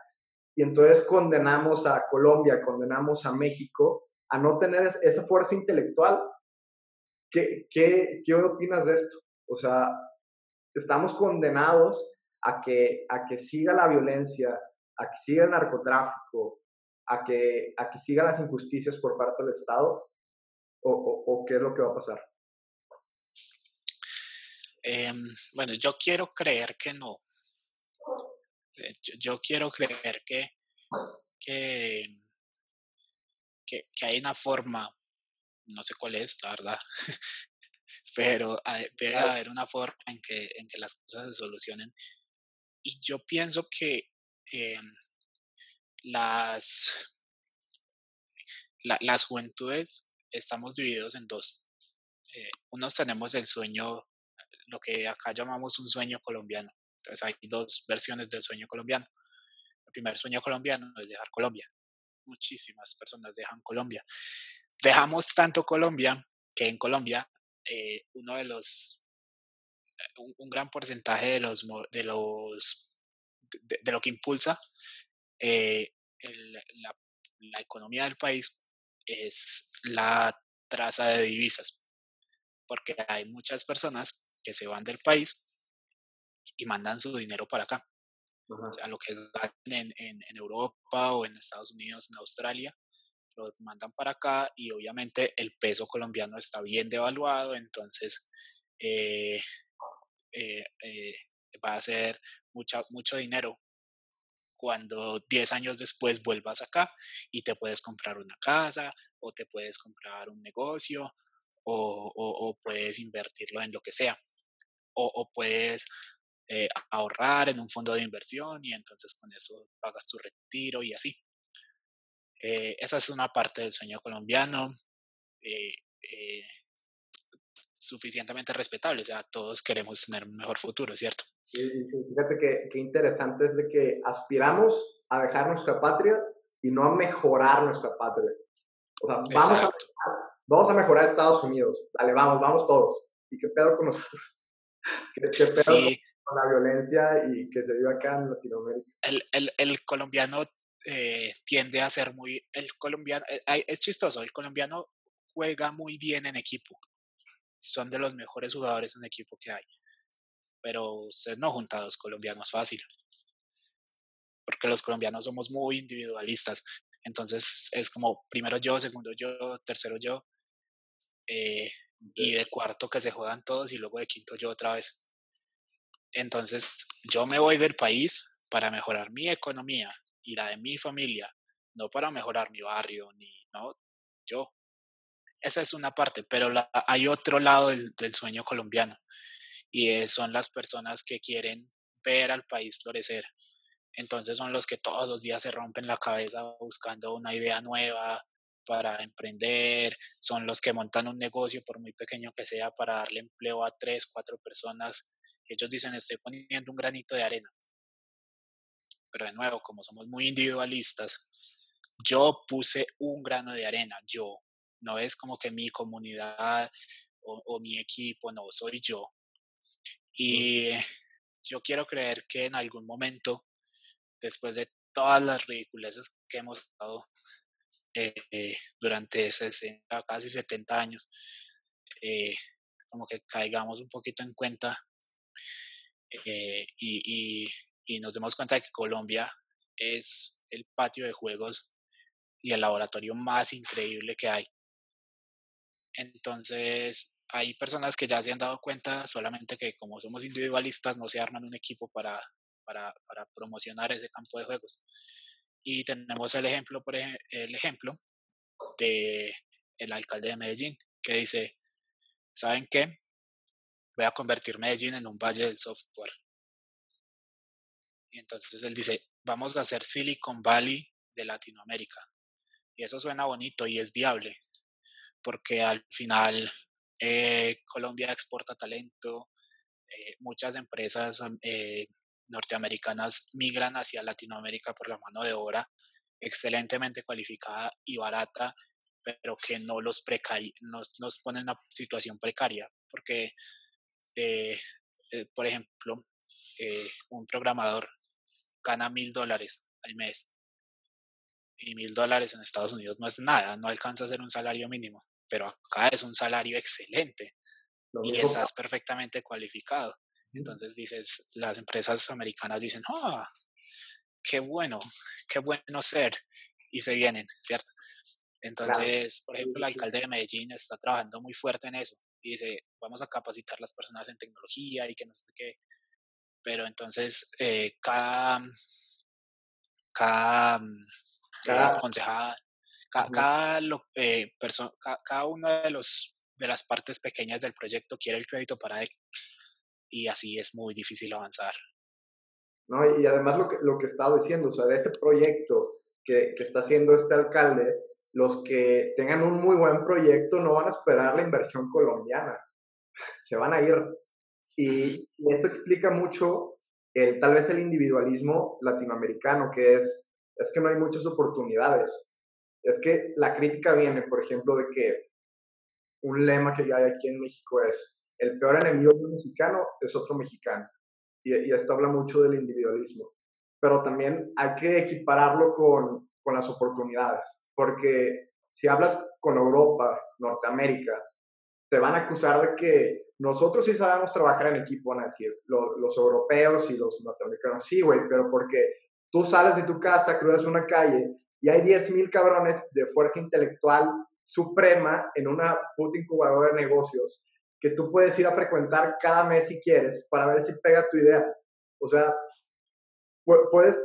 y entonces condenamos a Colombia, condenamos a México a no tener esa fuerza intelectual. ¿Qué, qué, qué opinas de esto? O sea, estamos condenados a que, a que siga la violencia, a que siga el narcotráfico, a que, a que sigan las injusticias por parte del Estado? ¿O, o, qué es lo que va a pasar? Em, bueno, yo quiero creer que no. Eh, yo, quiero creer que, que, que, hay una forma, no sé cuál es, la verdad, pero debe haber una forma en que, en que las cosas se solucionen. Y yo pienso que em, las, las juventudes estamos divididos en dos. Eh, unos tenemos el sueño, lo que acá llamamos un sueño colombiano, entonces hay dos versiones del sueño colombiano. El primer sueño colombiano es dejar Colombia. Muchísimas personas dejan Colombia. Dejamos tanto Colombia que en Colombia eh, uno de los, eh, un, gran porcentaje de los, de los, de, lo que impulsa eh, la, la economía del país es la traza de divisas, porque hay muchas personas que se van del país y mandan su dinero para acá. O sea, lo que ganan en, en, Europa o en Estados Unidos, en Australia, lo mandan para acá y obviamente el peso colombiano está bien devaluado, entonces eh, eh, eh, va a ser mucha, mucho dinero cuando 10 años después vuelvas acá y te puedes comprar una casa o te puedes comprar un negocio o, o, o puedes invertirlo en lo que sea. O, o puedes eh, ahorrar en un fondo de inversión y entonces con eso pagas tu retiro y así. Eh, esa es una parte del sueño colombiano eh, suficientemente respetable, o sea, todos queremos tener un mejor futuro, ¿cierto? Sí, fíjate que, que interesante es de que aspiramos a dejar nuestra patria y no a mejorar nuestra patria. O sea, vamos a, vamos a mejorar Estados Unidos. Dale, vamos, vamos todos. ¿Y qué pedo con nosotros? ¿Qué, pedo con la violencia y que se vive acá en Latinoamérica? El, el, el colombiano eh, tiende a ser muy... El colombiano, eh, es chistoso, el colombiano juega muy bien en equipo. Son de los mejores jugadores en equipo que hay. Pero usted no junta a dos colombianos fácil. Porque los colombianos somos muy individualistas. Entonces es como primero yo, segundo yo, tercero yo. Eh, y de cuarto que se jodan todos y luego de quinto yo otra vez. Entonces yo me voy del país para mejorar mi economía y la de mi familia, no para mejorar mi barrio, ni no, yo. Esa es una parte, pero hay otro lado del, del sueño colombiano y son las personas que quieren ver al país florecer, entonces son los que todos los días se rompen la cabeza buscando una idea nueva para emprender, son los que montan un negocio por muy pequeño que sea para darle empleo a tres, cuatro personas. Ellos dicen estoy poniendo un granito de arena. Pero de nuevo, como somos muy individualistas, yo puse un grano de arena, yo. No es como que mi comunidad o, o mi equipo, no, soy yo. Y yo quiero creer que en algún momento después de todas las ridiculeces que hemos dado eh, eh, durante 60, casi 70 años, eh, como que caigamos un poquito en cuenta y, y, nos demos cuenta de que Colombia es el patio de juegos y el laboratorio más increíble que hay. Entonces, hay personas que ya se han dado cuenta, solamente que como somos individualistas, no se arman un equipo para para, para promocionar ese campo de juegos. Y tenemos el ejemplo, por ejemplo, el ejemplo de el alcalde de Medellín, que dice, ¿saben qué? Voy a convertir Medellín en un valle del software. Y entonces él dice, vamos a hacer Silicon Valley de Latinoamérica. Y eso suena bonito y es viable, porque al final eh, Colombia exporta talento, eh, muchas empresas eh, norteamericanas migran hacia Latinoamérica por la mano de obra excelentemente cualificada y barata, pero que no los precari nos, nos pone en una situación precaria, porque, eh, eh, por ejemplo, eh, un programador gana mil dólares al mes y mil dólares en Estados Unidos no es nada, no alcanza a ser un salario mínimo, pero acá es un salario excelente y estás perfectamente cualificado. Entonces dices, las empresas americanas dicen, ah, qué bueno, qué bueno ser, y se vienen, ¿cierto? Entonces, por ejemplo, el alcalde de Medellín está trabajando muy fuerte en eso y dice, vamos a capacitar las personas en tecnología y que no sé qué. Pero entonces, eh, cada, cada, cada concejal, cada, cada, eh, cada, una de, los, de las partes pequeñas del proyecto quiere el crédito para y así es muy difícil avanzar. ¿No? Y además lo que, lo que estaba diciendo, o sea, de ese proyecto que, que está haciendo este alcalde, los que tengan un muy buen proyecto no van a esperar la inversión colombiana, se van a ir. Y, esto explica mucho el, tal vez el individualismo latinoamericano, que es, es que no hay muchas oportunidades. Es que la crítica viene, por ejemplo, de que un lema que hay aquí en México es, el peor enemigo de un mexicano es otro mexicano. Y, esto habla mucho del individualismo. Pero también hay que equipararlo con, con las oportunidades, porque si hablas con Europa, Norteamérica, te van a acusar de que nosotros sí sabemos trabajar en equipo, van a decir, los, los europeos y los norteamericanos, sí, güey, pero porque tú sales de tu casa, cruzas una calle y hay 10.000 cabrones de fuerza intelectual suprema en una puta incubadora de negocios que tú puedes ir a frecuentar cada mes si quieres para ver si pega tu idea. O sea, puedes,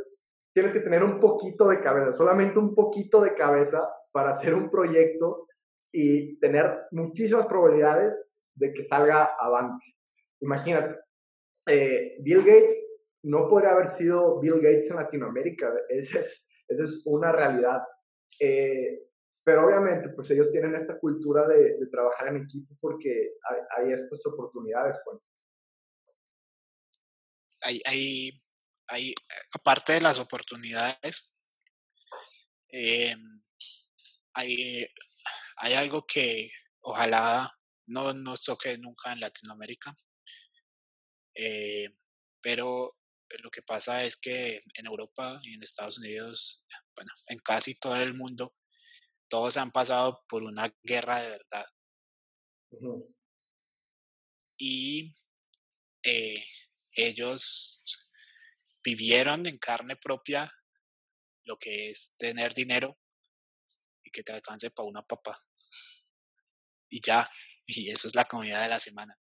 tienes que tener un poquito de cabeza, solamente un poquito de cabeza para hacer un proyecto y tener muchísimas probabilidades de que salga avante. Imagínate, eh, Bill Gates no podría haber sido Bill Gates en Latinoamérica. Esa es, esa es una realidad. Eh, pero obviamente, pues ellos tienen esta cultura de, trabajar en equipo porque hay, estas oportunidades. Bueno. Hay, hay, hay, aparte de las oportunidades, eh, hay, hay algo que ojalá no nos toque nunca en Latinoamérica. Eh, pero lo que pasa es que en Europa y en Estados Unidos, bueno, en casi todo el mundo, todos han pasado por una guerra de verdad. Y eh, ellos vivieron en carne propia lo que es tener dinero y que te alcance para una papa. Y ya, y eso es la comida de la semana.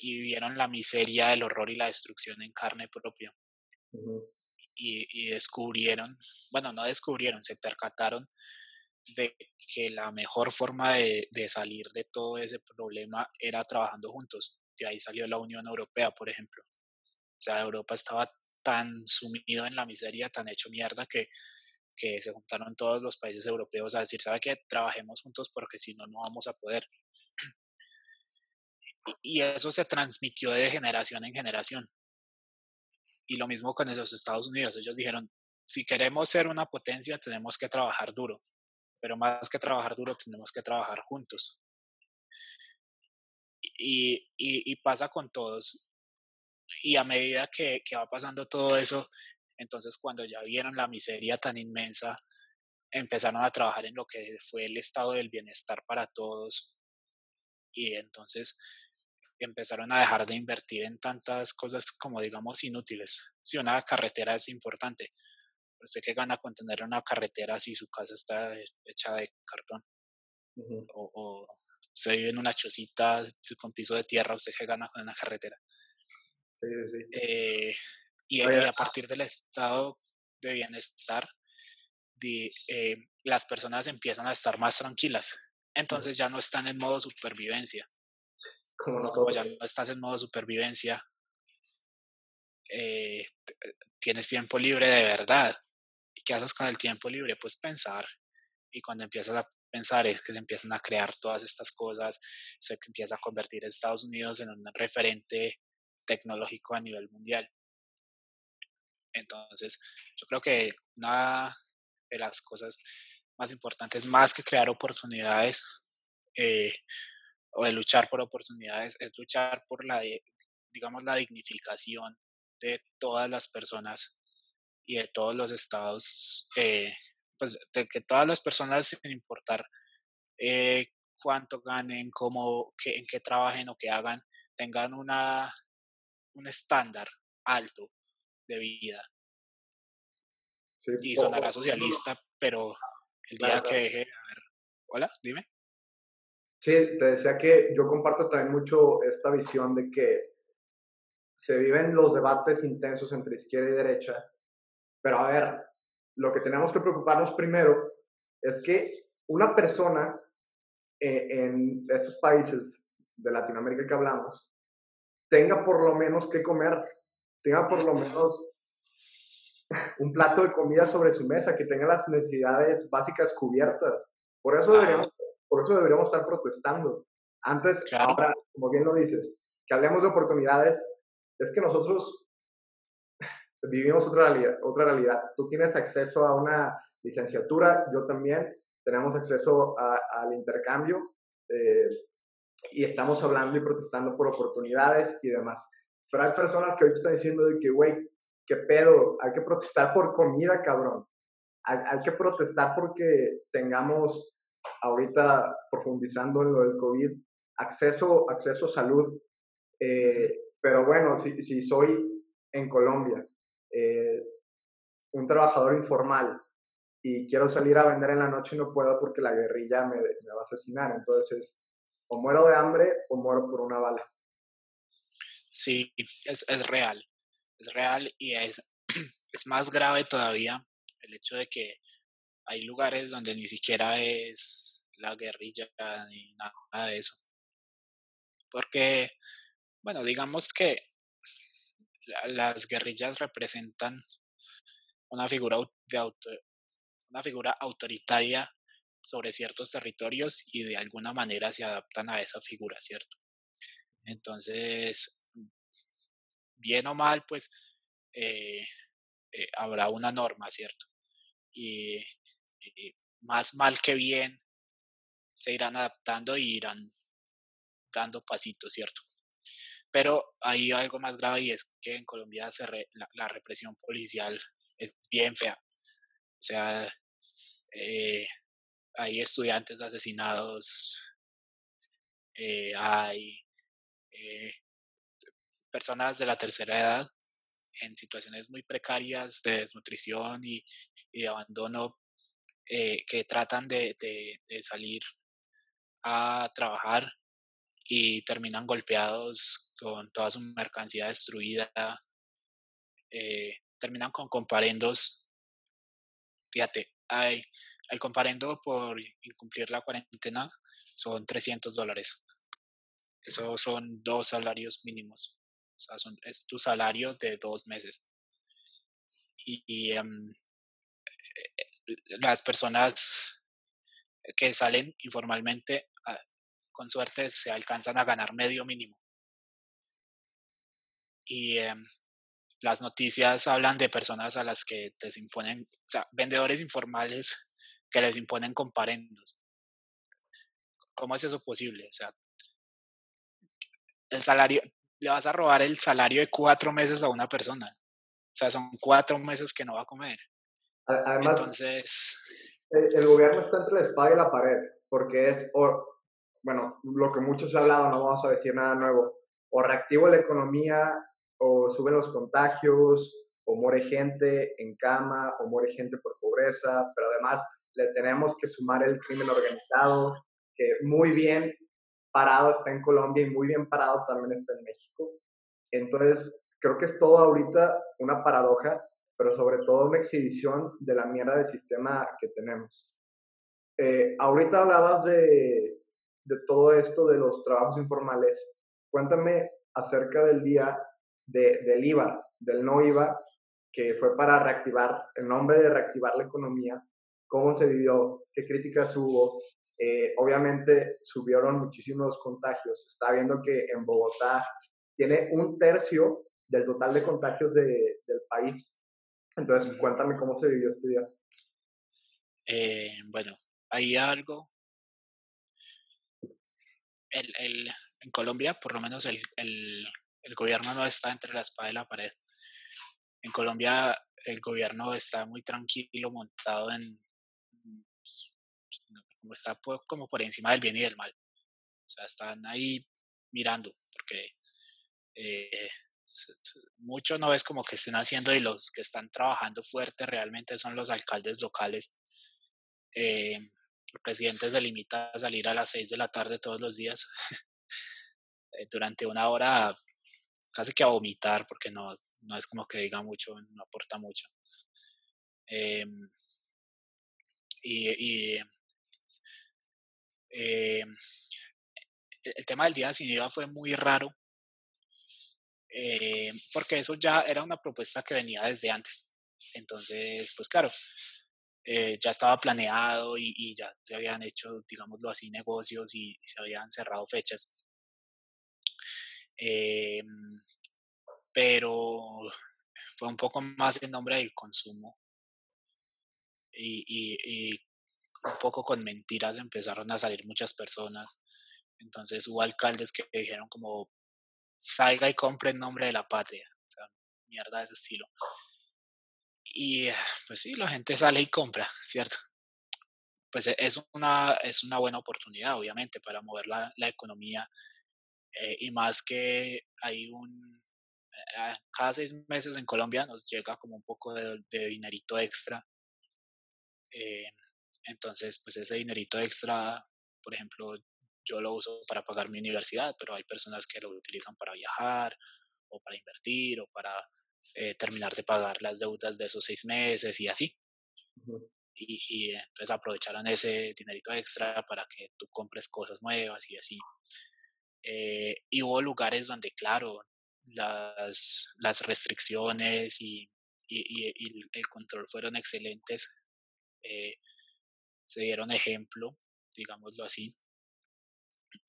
Y vivieron la miseria, el horror y la destrucción en carne propia. Y, descubrieron, bueno, no descubrieron, se percataron de que la mejor forma de, salir de todo ese problema era trabajando juntos. De ahí salió la Unión Europea, por ejemplo. O sea, Europa estaba tan sumido en la miseria, tan hecho mierda, que, que se juntaron todos los países europeos a decir, ¿sabe qué? Trabajemos juntos porque si no, no vamos a poder y eso se transmitió de generación en generación. Y lo mismo con los Estados Unidos. Ellos dijeron, si queremos ser una potencia, tenemos que trabajar duro. Pero más que trabajar duro, tenemos que trabajar juntos. Y, y, pasa con todos. Y a medida que, que va pasando todo eso, entonces cuando ya vieron la miseria tan inmensa, empezaron a trabajar en lo que fue el estado del bienestar para todos. Y entonces empezaron a dejar de invertir en tantas cosas como digamos inútiles. Si una carretera es importante, usted que gana con tener una carretera si su casa está hecha de cartón. o, o, usted vive en una chocita con piso de tierra, usted que gana con una carretera. Sí, sí. Eh, y, a partir del estado de bienestar, de, eh, las personas empiezan a estar más tranquilas. Entonces ya no están en modo supervivencia como, ya no estás en modo supervivencia, eh, tienes tiempo libre de verdad. ¿Y qué haces con el tiempo libre? Pues pensar. Y cuando empiezas a pensar es que se empiezan a crear todas estas cosas, se empieza a convertir a Estados Unidos en un referente tecnológico a nivel mundial. Entonces, yo creo que una de las cosas más importantes, más que crear oportunidades, eh, o de luchar por oportunidades, es luchar por la, digamos, la dignificación de todas las personas y de todos los estados, eh, pues de que todas las personas, sin importar eh, cuánto ganen, cómo, en qué trabajen o qué hagan, tengan una, un estándar alto de vida. y sonará socialista, pero el día que deje... A ver, hola, dime. Sí, te decía que yo comparto también mucho esta visión de que se viven los debates intensos entre izquierda y derecha, pero a ver, lo que tenemos que preocuparnos primero es que una persona eh, en estos países de Latinoamérica que hablamos tenga por lo menos que comer, tenga por lo menos un plato de comida sobre su mesa, que tenga las necesidades básicas cubiertas. Por eso deberíamos por eso deberíamos estar protestando. Antes, ahora, como bien lo dices, que hablemos de oportunidades, es que nosotros vivimos otra realidad, otra realidad. Tú tienes acceso a una licenciatura, yo también, tenemos acceso al intercambio eh, y estamos hablando y protestando por oportunidades y demás. Pero hay personas que ahorita están diciendo de que, güey, qué pedo, hay que protestar por comida, cabrón. Hay, hay que protestar porque tengamos ahorita profundizando en lo del COVID, acceso, acceso a salud. Eh, pero bueno, si, si, soy en Colombia, eh, un trabajador informal y quiero salir a vender en la noche y no puedo porque la guerrilla me, me va a asesinar. Entonces, o muero de hambre o muero por una bala. Sí, es, es real. Es real y es, es más grave todavía el hecho de que hay lugares donde ni siquiera es la guerrilla ni nada de eso. Porque, bueno, digamos que las guerrillas representan una figura, de una figura autoritaria sobre ciertos territorios y de alguna manera se adaptan a esa figura, ¿cierto? Entonces, bien o mal, pues eh, eh, habrá una norma, ¿cierto? Y, más mal que bien se irán adaptando y irán dando pasitos, ¿cierto? Pero hay algo más grave y es que en Colombia se la, represión policial es bien fea. O sea, eh, hay estudiantes asesinados, eh, hay eh, personas de la tercera edad en situaciones muy precarias de desnutrición y, de abandono que tratan de, salir a trabajar y terminan golpeados con toda su mercancía destruida, terminan con comparendos. Fíjate, hay, el comparendo por incumplir la cuarentena son 300 dólares. Eso son dos salarios mínimos. O sea, son, es tu salario de dos meses. Y, em, eh, las personas que salen informalmente, ah, con suerte, se alcanzan a ganar medio mínimo. Y em, las noticias hablan de personas a las que les imponen, o sea, vendedores informales que les imponen comparendos. ¿Cómo es eso posible? O sea, el salario, le vas a robar el salario de cuatro meses a una persona. O sea, son cuatro meses que no va a comer. Además, Entonces... El, gobierno está entre la espada y la pared, porque es, bueno, lo que muchos han hablado, no vamos a decir nada nuevo, o reactivo la economía o suben los contagios, o muere gente en cama, o muere gente por pobreza, pero además le tenemos que sumar el crimen organizado, que muy bien parado está en Colombia y muy bien parado también está en México. Entonces, creo que es todo ahorita una paradoja, pero sobre todo una exhibición de la mierda del sistema que tenemos. Eh, ahorita hablabas de, de todo esto de los trabajos informales. Cuéntame acerca del día del IVA, del no IVA, que fue para reactivar, el nombre de reactivar la economía, cómo se vivió, qué críticas hubo. Eh, obviamente subieron muchísimos contagios. Está viendo que en Bogotá tiene un tercio del total de contagios de, del país. Entonces, cuéntame cómo se vivió este día. Eh, bueno, hay algo. El, el, en Colombia, por lo menos, el, el gobierno no está entre la espada y la pared. En Colombia el gobierno está muy tranquilo, montado en, pues, como está como por encima del bien y del mal. O sea, están ahí mirando, porque eh, mucho no es como que estén haciendo y los que están trabajando fuerte realmente son los alcaldes locales. Eh, el presidente se limita a salir a las 6 de la tarde todos los días eh, durante una hora casi que a vomitar, porque no, no es como que diga mucho, no aporta mucho. Em, y, em, el tema del día sin IVA fue muy raro, em, porque eso ya era una propuesta que venía desde antes. Entonces, pues claro, eh, ya estaba planeado y, ya se habían hecho, digámoslo así, negocios y se habían cerrado fechas. Eh, pero fue un poco más en nombre del consumo y, un poco con mentiras empezaron a salir muchas personas. Entonces hubo alcaldes que dijeron como salga y compre en nombre de la patria. O sea, mierda de ese estilo. Y pues sí, la gente sale y compra, ¿cierto? Pues e, es una, es una buena oportunidad, obviamente, para mover la, la economía eh, y más que hay un, eh, cada seis meses en Colombia nos llega como un poco de, dinerito extra. Eh, entonces, pues ese dinerito extra, por ejemplo, yo lo uso para pagar mi universidad, pero hay personas que lo utilizan para viajar o para invertir o para terminar de pagar las deudas de esos seis meses y así. y, y, entonces aprovecharon ese dinerito extra para que tú compres cosas nuevas y así. Eh, y hubo lugares donde, claro, las, las restricciones y, y, el control fueron excelentes. Eh, se dieron ejemplo, digámoslo así,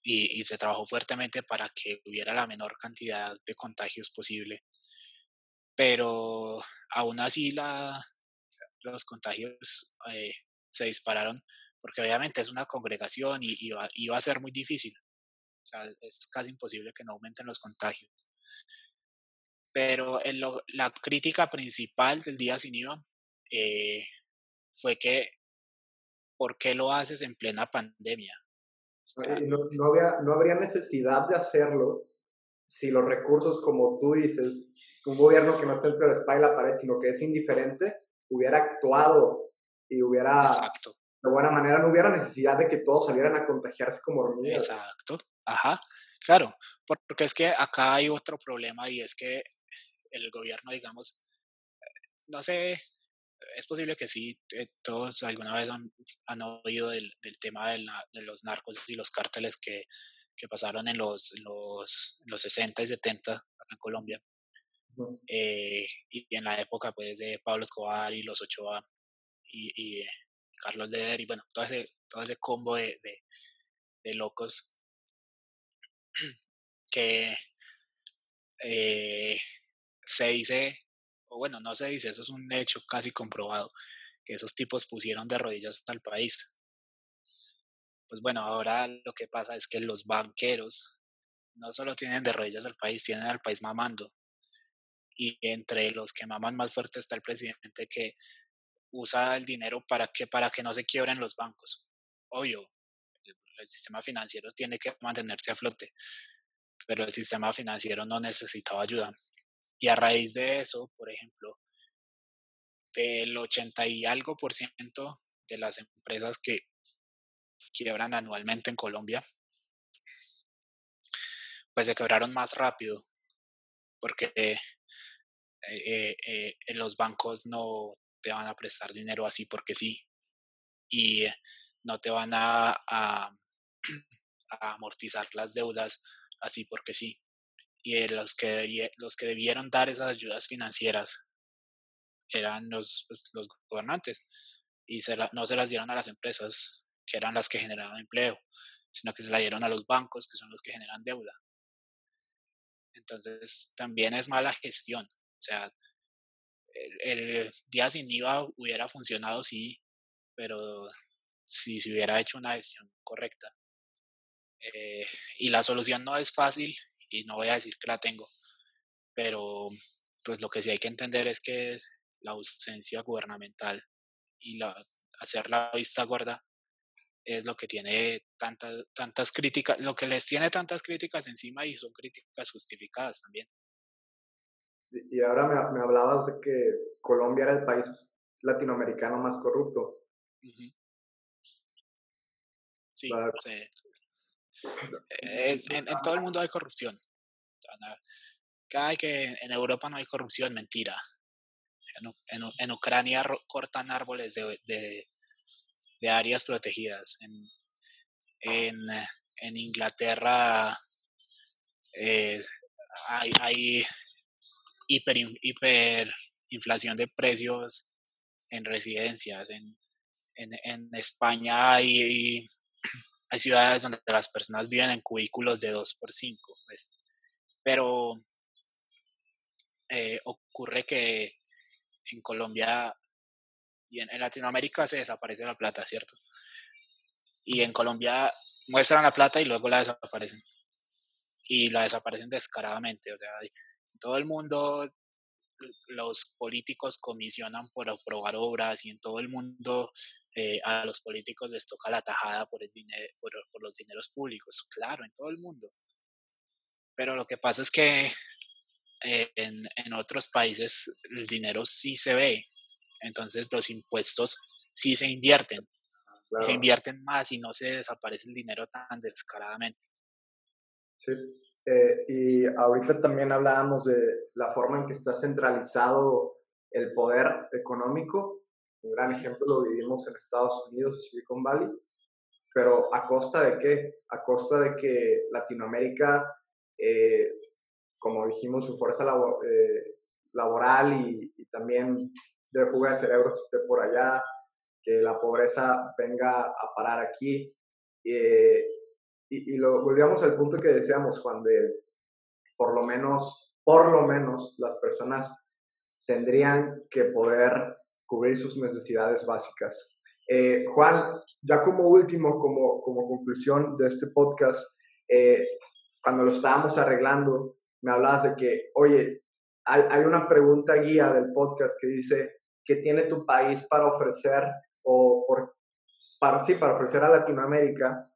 y, y, se trabajó fuertemente para que hubiera la menor cantidad de contagios posible. Pero aún así la, los contagios eh, se dispararon porque obviamente es una congregación y, y, a ser muy difícil. O sea, es casi imposible que no aumenten los contagios. Pero en lo, la crítica principal del día sin IVA eh, fue que, ¿por qué lo haces en plena pandemia? No, no, había, no habría necesidad de hacerlo si los recursos, como tú dices, un gobierno que no está entre la espalda y la pared, sino que es indiferente, hubiera actuado y hubiera, Exacto. de buena manera, no hubiera necesidad de que todos salieran a contagiarse como hormigas. Exacto, ajá, claro, porque es que acá hay otro problema y es que el gobierno, digamos, no sé, es posible que sí, eh, todos alguna vez han, han oído del, del tema de, la, de, los narcos y los cárteles que, que pasaron en los, los, los 60 y 70 acá en Colombia. Eh, y en la época pues de Pablo Escobar y los Ochoa y, y Carlos Leder y bueno, todo ese, todo ese combo de, de, de locos que eh, se dice, o bueno, no se dice, eso es un hecho casi comprobado, que esos tipos pusieron de rodillas al país. Pues bueno, ahora lo que pasa es que los banqueros no solo tienen de rodillas al país, tienen al país mamando. Y entre los que maman más fuerte está el presidente que usa el dinero para que, para que no se quiebren los bancos. Obvio, el, el sistema financiero tiene que mantenerse a flote, pero el sistema financiero no necesitaba ayuda. Y a raíz de eso, por ejemplo, del 80 y algo por ciento de las empresas que quiebran anualmente en Colombia, pues se quebraron más rápido, porque eh, eh, eh, los bancos no te van a prestar dinero así porque sí, y no te van a, amortizar las deudas así porque sí y los que, los que debieron dar esas ayudas financieras eran los, pues, los gobernantes y no se las dieron a las empresas que eran las que generaban empleo, sino que se la dieron a los bancos que son los que generan deuda. Entonces también es mala gestión. O sea, el, día sin IVA hubiera funcionado, sí, pero si se hubiera hecho una gestión correcta. Eh, y la solución no es fácil y no voy a decir que la tengo, pero pues lo que sí hay que entender es que la ausencia gubernamental y la, hacer la vista gorda es lo que tiene tantas tantas críticas, lo que les tiene tantas críticas encima y son críticas justificadas también. Y ahora me, me hablabas de que Colombia era el país latinoamericano más corrupto. Sí, en, todo el mundo hay corrupción. Cada que en Europa no hay corrupción, mentira. En, en, Ucrania cortan árboles de, de, de áreas protegidas. En, en Inglaterra eh, hay, hay hiper, hiperinflación de precios en residencias. En, en, en España hay hay ciudades donde las personas viven en cubículos de 2 por 5, pues. pero eh, ocurre que en Colombia y en, Latinoamérica se desaparece la plata, ¿cierto? Y en Colombia muestran la plata y luego la desaparecen. Y la desaparecen descaradamente, o sea, en todo el mundo los políticos comisionan por aprobar obras y en todo el mundo eh, a los políticos les toca la tajada por, el dinero, por, por, los dineros públicos, claro, en todo el mundo. Pero lo que pasa es que eh, en, en, otros países el dinero sí se ve, entonces los impuestos sí se invierten, claro. se invierten más y no se desaparece el dinero tan descaradamente. Sí, eh, y ahorita también hablábamos de la forma en que está centralizado el poder económico un gran ejemplo lo vivimos en Estados Unidos, en Silicon Valley, pero ¿a costa de qué? A costa de que Latinoamérica, eh, como dijimos, su fuerza eh, laboral y, también de fuga de cerebros esté por allá, que la pobreza venga a parar aquí. Eh, y, y, lo volvíamos al punto que decíamos, cuando por lo menos, por lo menos las personas tendrían que poder cubrir sus necesidades básicas. Eh, Juan, ya como último, como, como conclusión de este podcast, eh, cuando lo estábamos arreglando, me hablabas de que, oye, hay, hay, una pregunta guía del podcast que dice, ¿qué tiene tu país para ofrecer o por, para, sí, para ofrecer a Latinoamérica?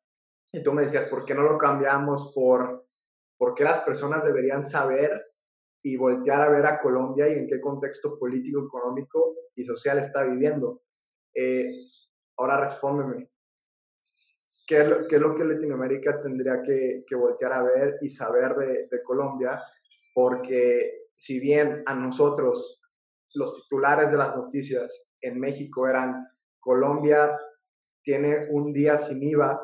Y tú me decías, ¿por qué no lo cambiamos por, por qué las personas deberían saber y voltear a ver a Colombia y en qué contexto político, económico y social está viviendo. Eh, ahora respóndeme. ¿Qué es, lo, ¿Qué que Latinoamérica tendría que, que voltear a ver y saber de, de, Colombia? Porque si bien a nosotros los titulares de las noticias en México eran Colombia tiene un día sin IVA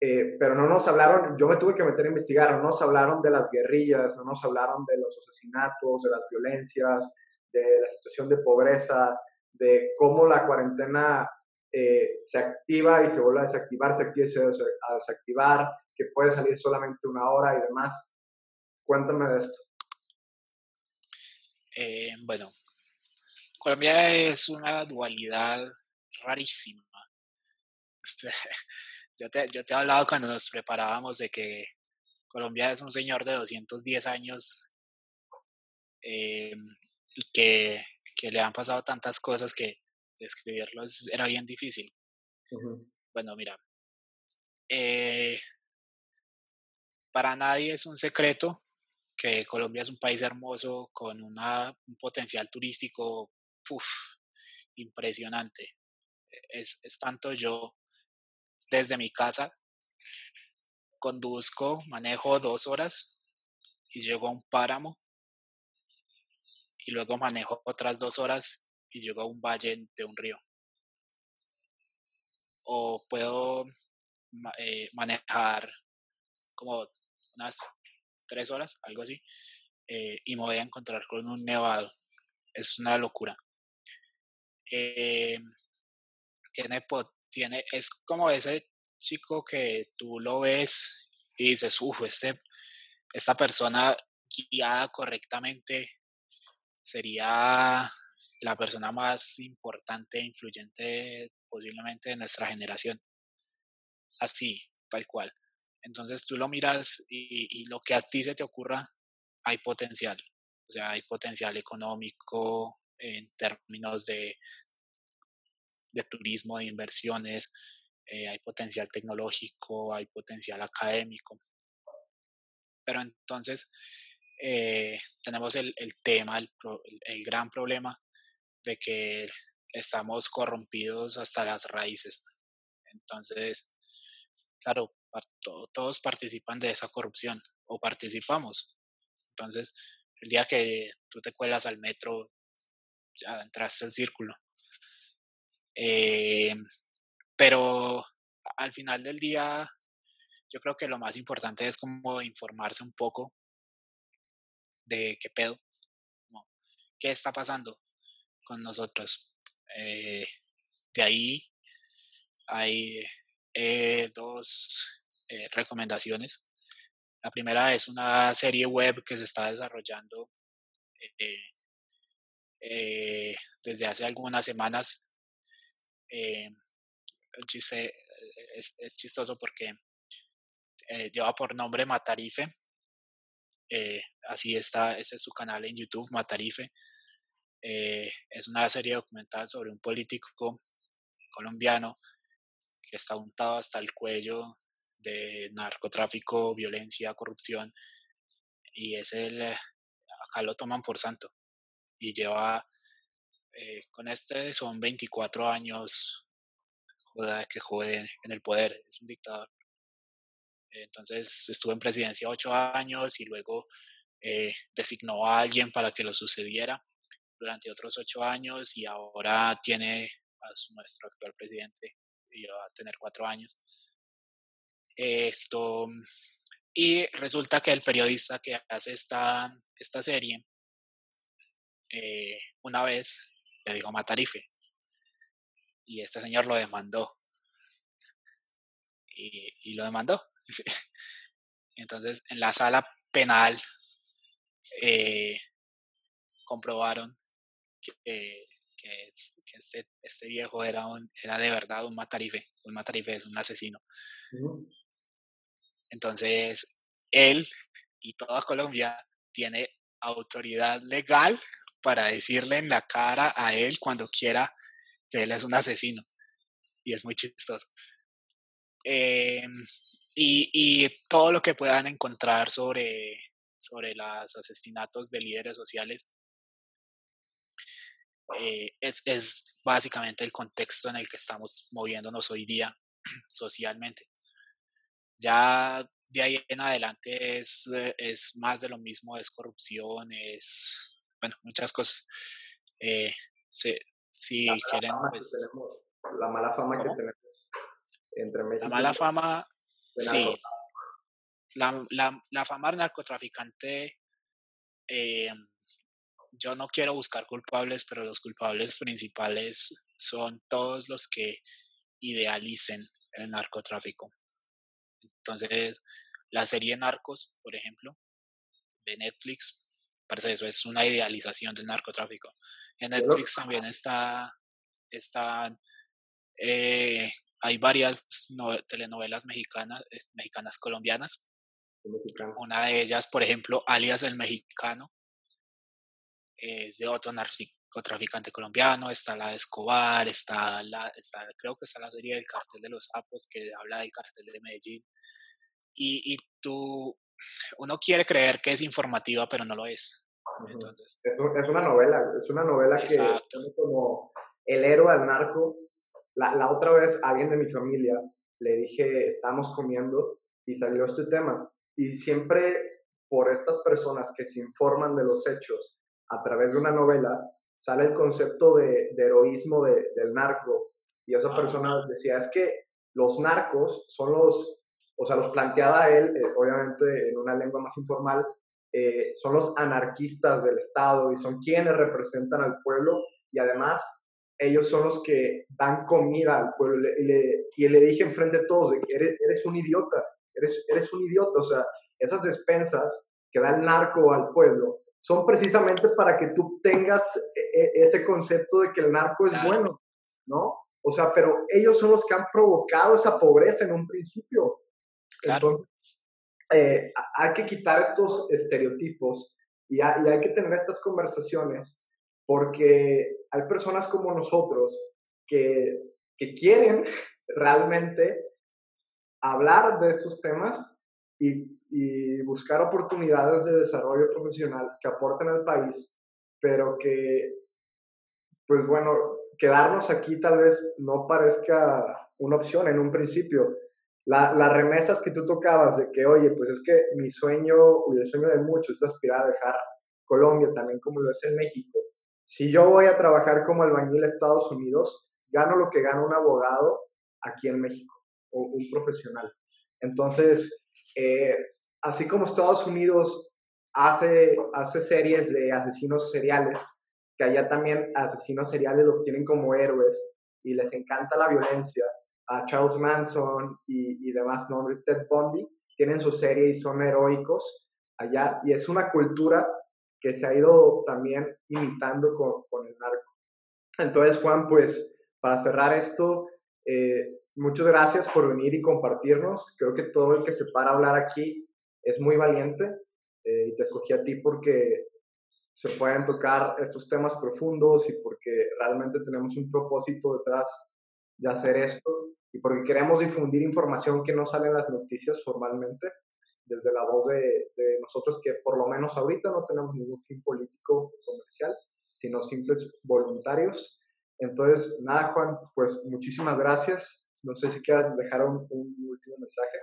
eh, pero no nos hablaron, yo me tuve que meter a investigar, no nos hablaron de las guerrillas, no nos hablaron de los asesinatos, de las violencias, de la situación de pobreza, de cómo la cuarentena eh, se activa y se vuelve a desactivar, se activa y se a desactivar, que puede salir solamente una hora y demás. Cuéntame de esto. Eh, bueno, Colombia es una dualidad rarísima. Yo te, yo te he hablado cuando nos preparábamos de que Colombia es un señor de 210 años eh, y que, que, le han pasado tantas cosas que describirlo era bien difícil. Bueno, mira, eh, para nadie es un secreto que Colombia es un país hermoso con una, un potencial turístico impresionante. Es, es tanto yo desde mi casa, conduzco, manejo dos horas y llego a un páramo y luego manejo otras dos horas y llego a un valle de un río. O puedo eh, manejar como unas tres horas, algo así, eh, y me voy a encontrar con un nevado. Es una locura. Eh, tiene tiene, es como ese chico que tú lo ves y dices, uff, este, esta persona guiada correctamente sería la persona más importante e influyente posiblemente de nuestra generación. Así, tal cual. Entonces tú lo miras y, y, lo que a ti se te ocurra, hay potencial. O sea, hay potencial económico en términos de, de turismo, de inversiones, eh, hay potencial tecnológico, hay potencial académico. Pero entonces eh, tenemos el, el tema, el, el, gran problema de que estamos corrompidos hasta las raíces. Entonces, claro, todos participan de esa corrupción o participamos. Entonces, el día que tú te cuelas al metro, ya entraste al círculo. Eh, pero al final del día, yo creo que lo más importante es como informarse un poco de qué pedo, qué está pasando con nosotros. Eh, de ahí hay eh, dos recomendaciones. La primera es una serie web que se está desarrollando desde hace algunas semanas el chiste eh, es, es chistoso porque eh, lleva por nombre Matarife. Eh, así está, ese es su canal en YouTube, Matarife. es una serie documental sobre un político colombiano que está untado hasta el cuello de narcotráfico, violencia, corrupción. Y es el, acá lo toman por santo. Y lleva, con este son 24 años que jode en el poder, es un dictador. Entonces estuvo en presidencia ocho años y luego eh, designó a alguien para que lo sucediera durante otros ocho años y ahora tiene a nuestro actual presidente y va a tener cuatro años. Esto, y resulta que el periodista que hace esta, esta serie, eh, una vez le dijo Matarife, y este señor lo demandó. Y, lo demandó. Entonces, en la sala penal eh, comprobaron que, este, este, viejo era, un, era de verdad un matarife. Un matarife es un asesino. Entonces, él y toda Colombia tiene autoridad legal para decirle en la cara a él cuando quiera que él es un asesino. Y es muy chistoso. Em, y, todo lo que puedan encontrar sobre, sobre los asesinatos de líderes sociales eh, es, es básicamente el contexto en el que estamos moviéndonos hoy día socialmente. Ya de ahí en adelante es, eh, es más de lo mismo, es corrupción, es, bueno, muchas cosas. Eh, si quieren, pues... la mala fama que tenemos entre México. La mala fama, sí. La, la, la, fama del narcotraficante, eh, yo no quiero buscar culpables, pero los culpables principales son todos los que idealicen el narcotráfico. Entonces, la serie Narcos, por ejemplo, de Netflix, parece eso, es una idealización del narcotráfico. En Netflix también está, está eh, hay varias telenovelas mexicanas, eh, mexicanas colombianas. Una de ellas, por ejemplo, Alias el Mexicano, es de otro narcotraficante colombiano, está la de Escobar, está la, está, creo que está la serie del cartel de los sapos que habla del cartel de Medellín. Y, y tú, uno quiere creer que es informativa, pero no lo es. Entonces, es, una novela, es una novela que es como el héroe al narco. La, la, otra vez alguien de mi familia le dije, estamos comiendo y salió este tema. Y siempre por estas personas que se informan de los hechos a través de una novela, sale el concepto de, de heroísmo de, del narco. Y esa persona decía, es que los narcos son los, o sea, los planteaba él, eh, obviamente en una lengua más informal, eh, son los anarquistas del Estado y son quienes representan al pueblo y además ellos son los que dan comida al pueblo. Y le, y le dije enfrente de todos, de que eres, eres, un idiota, eres, eres un idiota, o sea, esas despensas que da el narco al pueblo son precisamente para que tú tengas e, e, ese concepto de que el narco es bueno, ¿no? O sea, pero ellos son los que han provocado esa pobreza en un principio. Entonces, eh, hay que quitar estos estereotipos y, hay que tener estas conversaciones porque hay personas como nosotros que, que quieren realmente hablar de estos temas y, y, buscar oportunidades de desarrollo profesional que aporten al país, pero que, pues bueno, quedarnos aquí tal vez no parezca una opción en un principio, las remesas que tú tocabas de que, oye, pues es que mi sueño, y el sueño de muchos es aspirar a dejar Colombia también como lo es en México. Si yo voy a trabajar como albañil a Estados Unidos, gano lo que gana un abogado aquí en México, o un profesional. Entonces, eh, así como Estados Unidos hace, hace series de asesinos seriales, que allá también asesinos seriales los tienen como héroes y les encanta la violencia, a Charles Manson y, demás nombres, Ted Bundy, tienen su serie y son heroicos allá. Y es una cultura que se ha ido también imitando con, el narco. Entonces, Juan, pues para cerrar esto, eh, muchas gracias por venir y compartirnos. Creo que todo el que se para a hablar aquí es muy valiente eh, y te escogí a ti porque se pueden tocar estos temas profundos y porque realmente tenemos un propósito detrás de hacer esto y porque queremos difundir información que no sale en las noticias formalmente, desde la voz de, nosotros que por lo menos ahorita no tenemos ningún fin político comercial, sino simples voluntarios. Entonces, nada, Juan, pues muchísimas gracias. No sé si quieras dejar un, último mensaje.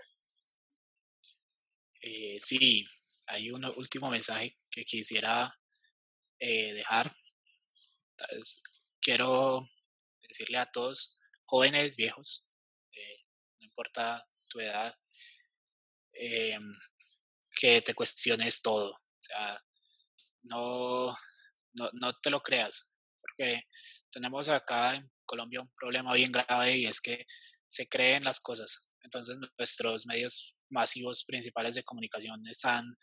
Eh, sí, hay un último mensaje que quisiera eh, dejar. quiero decirle a todos, jóvenes, viejos, importa tu edad, em, que te cuestiones todo. O sea, no, no, no te lo creas, porque tenemos acá en Colombia un problema bien grave y es que se creen las cosas. Entonces nuestros medios masivos principales de comunicación están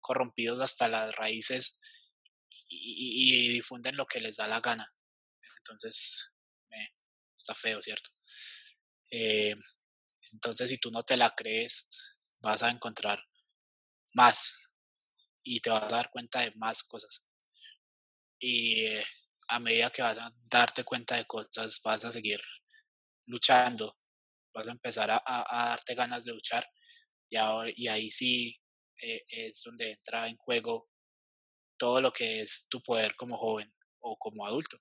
corrompidos hasta las raíces y, difunden lo que les da la gana. Entonces, está feo, ¿cierto? Eh, entonces, si tú no te la crees, vas a encontrar más y te vas a dar cuenta de más cosas. Y eh, a medida que vas a darte cuenta de cosas, vas a seguir luchando, vas a empezar a, darte ganas de luchar y, ahora, y ahí sí eh, es donde entra en juego todo lo que es tu poder como joven o como adulto.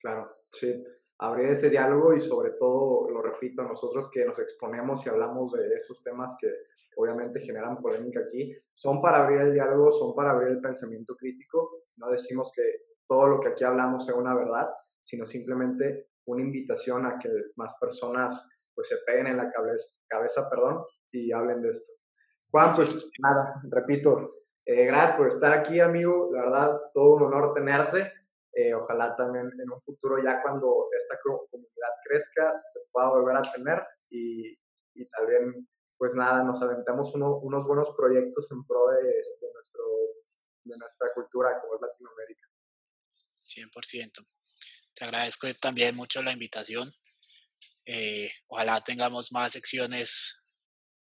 Claro, sí. Abrir ese diálogo y sobre todo, lo repito, nosotros que nos exponemos y hablamos de estos temas que obviamente generan polémica aquí, son para abrir el diálogo, son para abrir el pensamiento crítico. No decimos que todo lo que aquí hablamos sea una verdad, sino simplemente una invitación a que más personas pues se peguen en la cabeza, cabeza perdón, y hablen de esto. Juan, pues nada, repito, eh, gracias por estar aquí, amigo. La verdad, todo un honor tenerte. Eh, ojalá también en un futuro, ya cuando esta comunidad crezca, te pueda volver a tener y, y también, pues nada, nos aventemos unos buenos proyectos en pro de, de, nuestro, de nuestra cultura como es Latinoamérica. 100%. Te agradezco también mucho la invitación. Eh, ojalá tengamos más secciones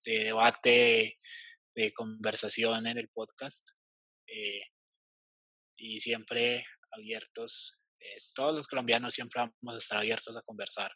de debate, de conversación en el podcast. Eh, y siempre abiertos, eh, todos los colombianos siempre vamos a estar abiertos a conversar